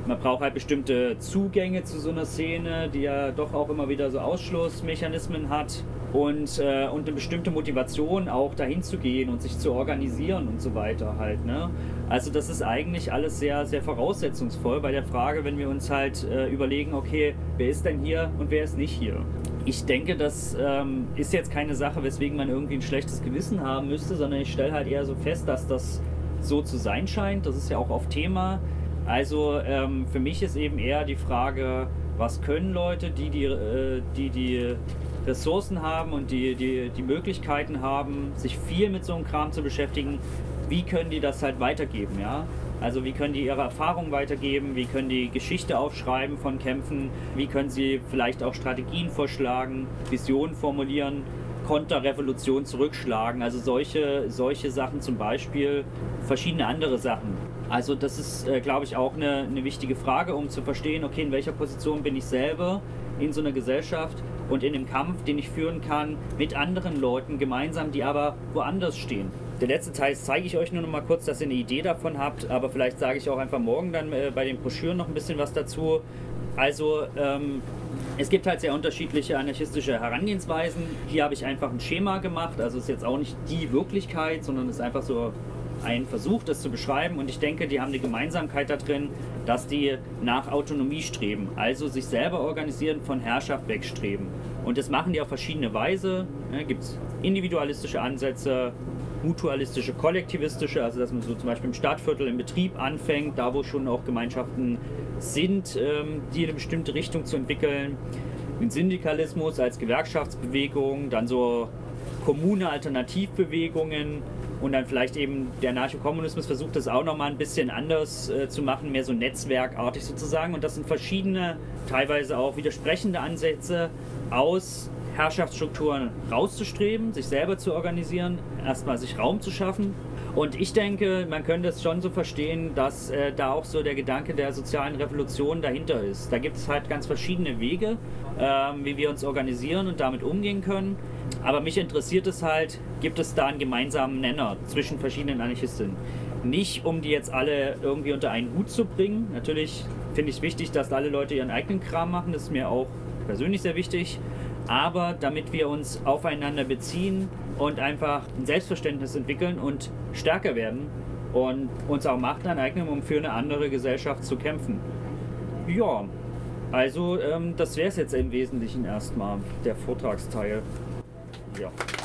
Man braucht halt bestimmte Zugänge zu so einer Szene, die ja doch auch immer wieder so Ausschlussmechanismen hat und, äh, und eine bestimmte Motivation auch dahin zu gehen und sich zu organisieren und so weiter halt. Ne? Also das ist eigentlich alles sehr, sehr voraussetzungsvoll bei der Frage, wenn wir uns halt äh, überlegen, okay, wer ist denn hier und wer ist nicht hier? Ich denke, das ähm, ist jetzt keine Sache, weswegen man irgendwie ein schlechtes Gewissen haben müsste, sondern ich stelle halt eher so fest, dass das so zu sein scheint. Das ist ja auch auf Thema. Also ähm, für mich ist eben eher die Frage, was können Leute, die die, äh, die, die Ressourcen haben und die, die, die Möglichkeiten haben, sich viel mit so einem Kram zu beschäftigen, wie können die das halt weitergeben, ja? Also wie können die ihre Erfahrungen weitergeben, wie können die Geschichte aufschreiben von Kämpfen, wie können sie vielleicht auch Strategien vorschlagen, Visionen formulieren, Konterrevolution zurückschlagen, also solche, solche Sachen zum Beispiel, verschiedene andere Sachen. Also das ist, äh, glaube ich, auch eine, eine wichtige Frage, um zu verstehen, okay, in welcher Position bin ich selber in so einer Gesellschaft und in dem Kampf, den ich führen kann mit anderen Leuten gemeinsam, die aber woanders stehen. Der letzte Teil zeige ich euch nur noch mal kurz, dass ihr eine Idee davon habt, aber vielleicht sage ich auch einfach morgen dann äh, bei den Broschüren noch ein bisschen was dazu. Also ähm, es gibt halt sehr unterschiedliche anarchistische Herangehensweisen. Hier habe ich einfach ein Schema gemacht, also ist jetzt auch nicht die Wirklichkeit, sondern ist einfach so ein Versuch, das zu beschreiben. Und ich denke, die haben eine Gemeinsamkeit da drin, dass die nach Autonomie streben, also sich selber organisieren, von Herrschaft wegstreben. Und das machen die auf verschiedene Weise. Ja, Gibt es individualistische Ansätze, mutualistische, kollektivistische, also dass man so zum Beispiel im Stadtviertel im Betrieb anfängt, da wo schon auch Gemeinschaften sind, ähm, die in eine bestimmte Richtung zu entwickeln. Den Syndikalismus als Gewerkschaftsbewegung, dann so kommune Alternativbewegungen, und dann vielleicht eben der Anarchokommunismus versucht das auch nochmal ein bisschen anders äh, zu machen, mehr so netzwerkartig sozusagen. Und das sind verschiedene, teilweise auch widersprechende Ansätze aus Herrschaftsstrukturen rauszustreben, sich selber zu organisieren, erstmal sich Raum zu schaffen. Und ich denke, man könnte es schon so verstehen, dass äh, da auch so der Gedanke der sozialen Revolution dahinter ist. Da gibt es halt ganz verschiedene Wege, ähm, wie wir uns organisieren und damit umgehen können. Aber mich interessiert es halt, gibt es da einen gemeinsamen Nenner zwischen verschiedenen Anarchistinnen? Nicht, um die jetzt alle irgendwie unter einen Hut zu bringen. Natürlich finde ich es wichtig, dass alle Leute ihren eigenen Kram machen. Das ist mir auch persönlich sehr wichtig. Aber damit wir uns aufeinander beziehen und einfach ein Selbstverständnis entwickeln und stärker werden und uns auch Macht aneignen, um für eine andere Gesellschaft zu kämpfen. Ja, also ähm, das wäre es jetzt im Wesentlichen erstmal, der Vortragsteil. Ja.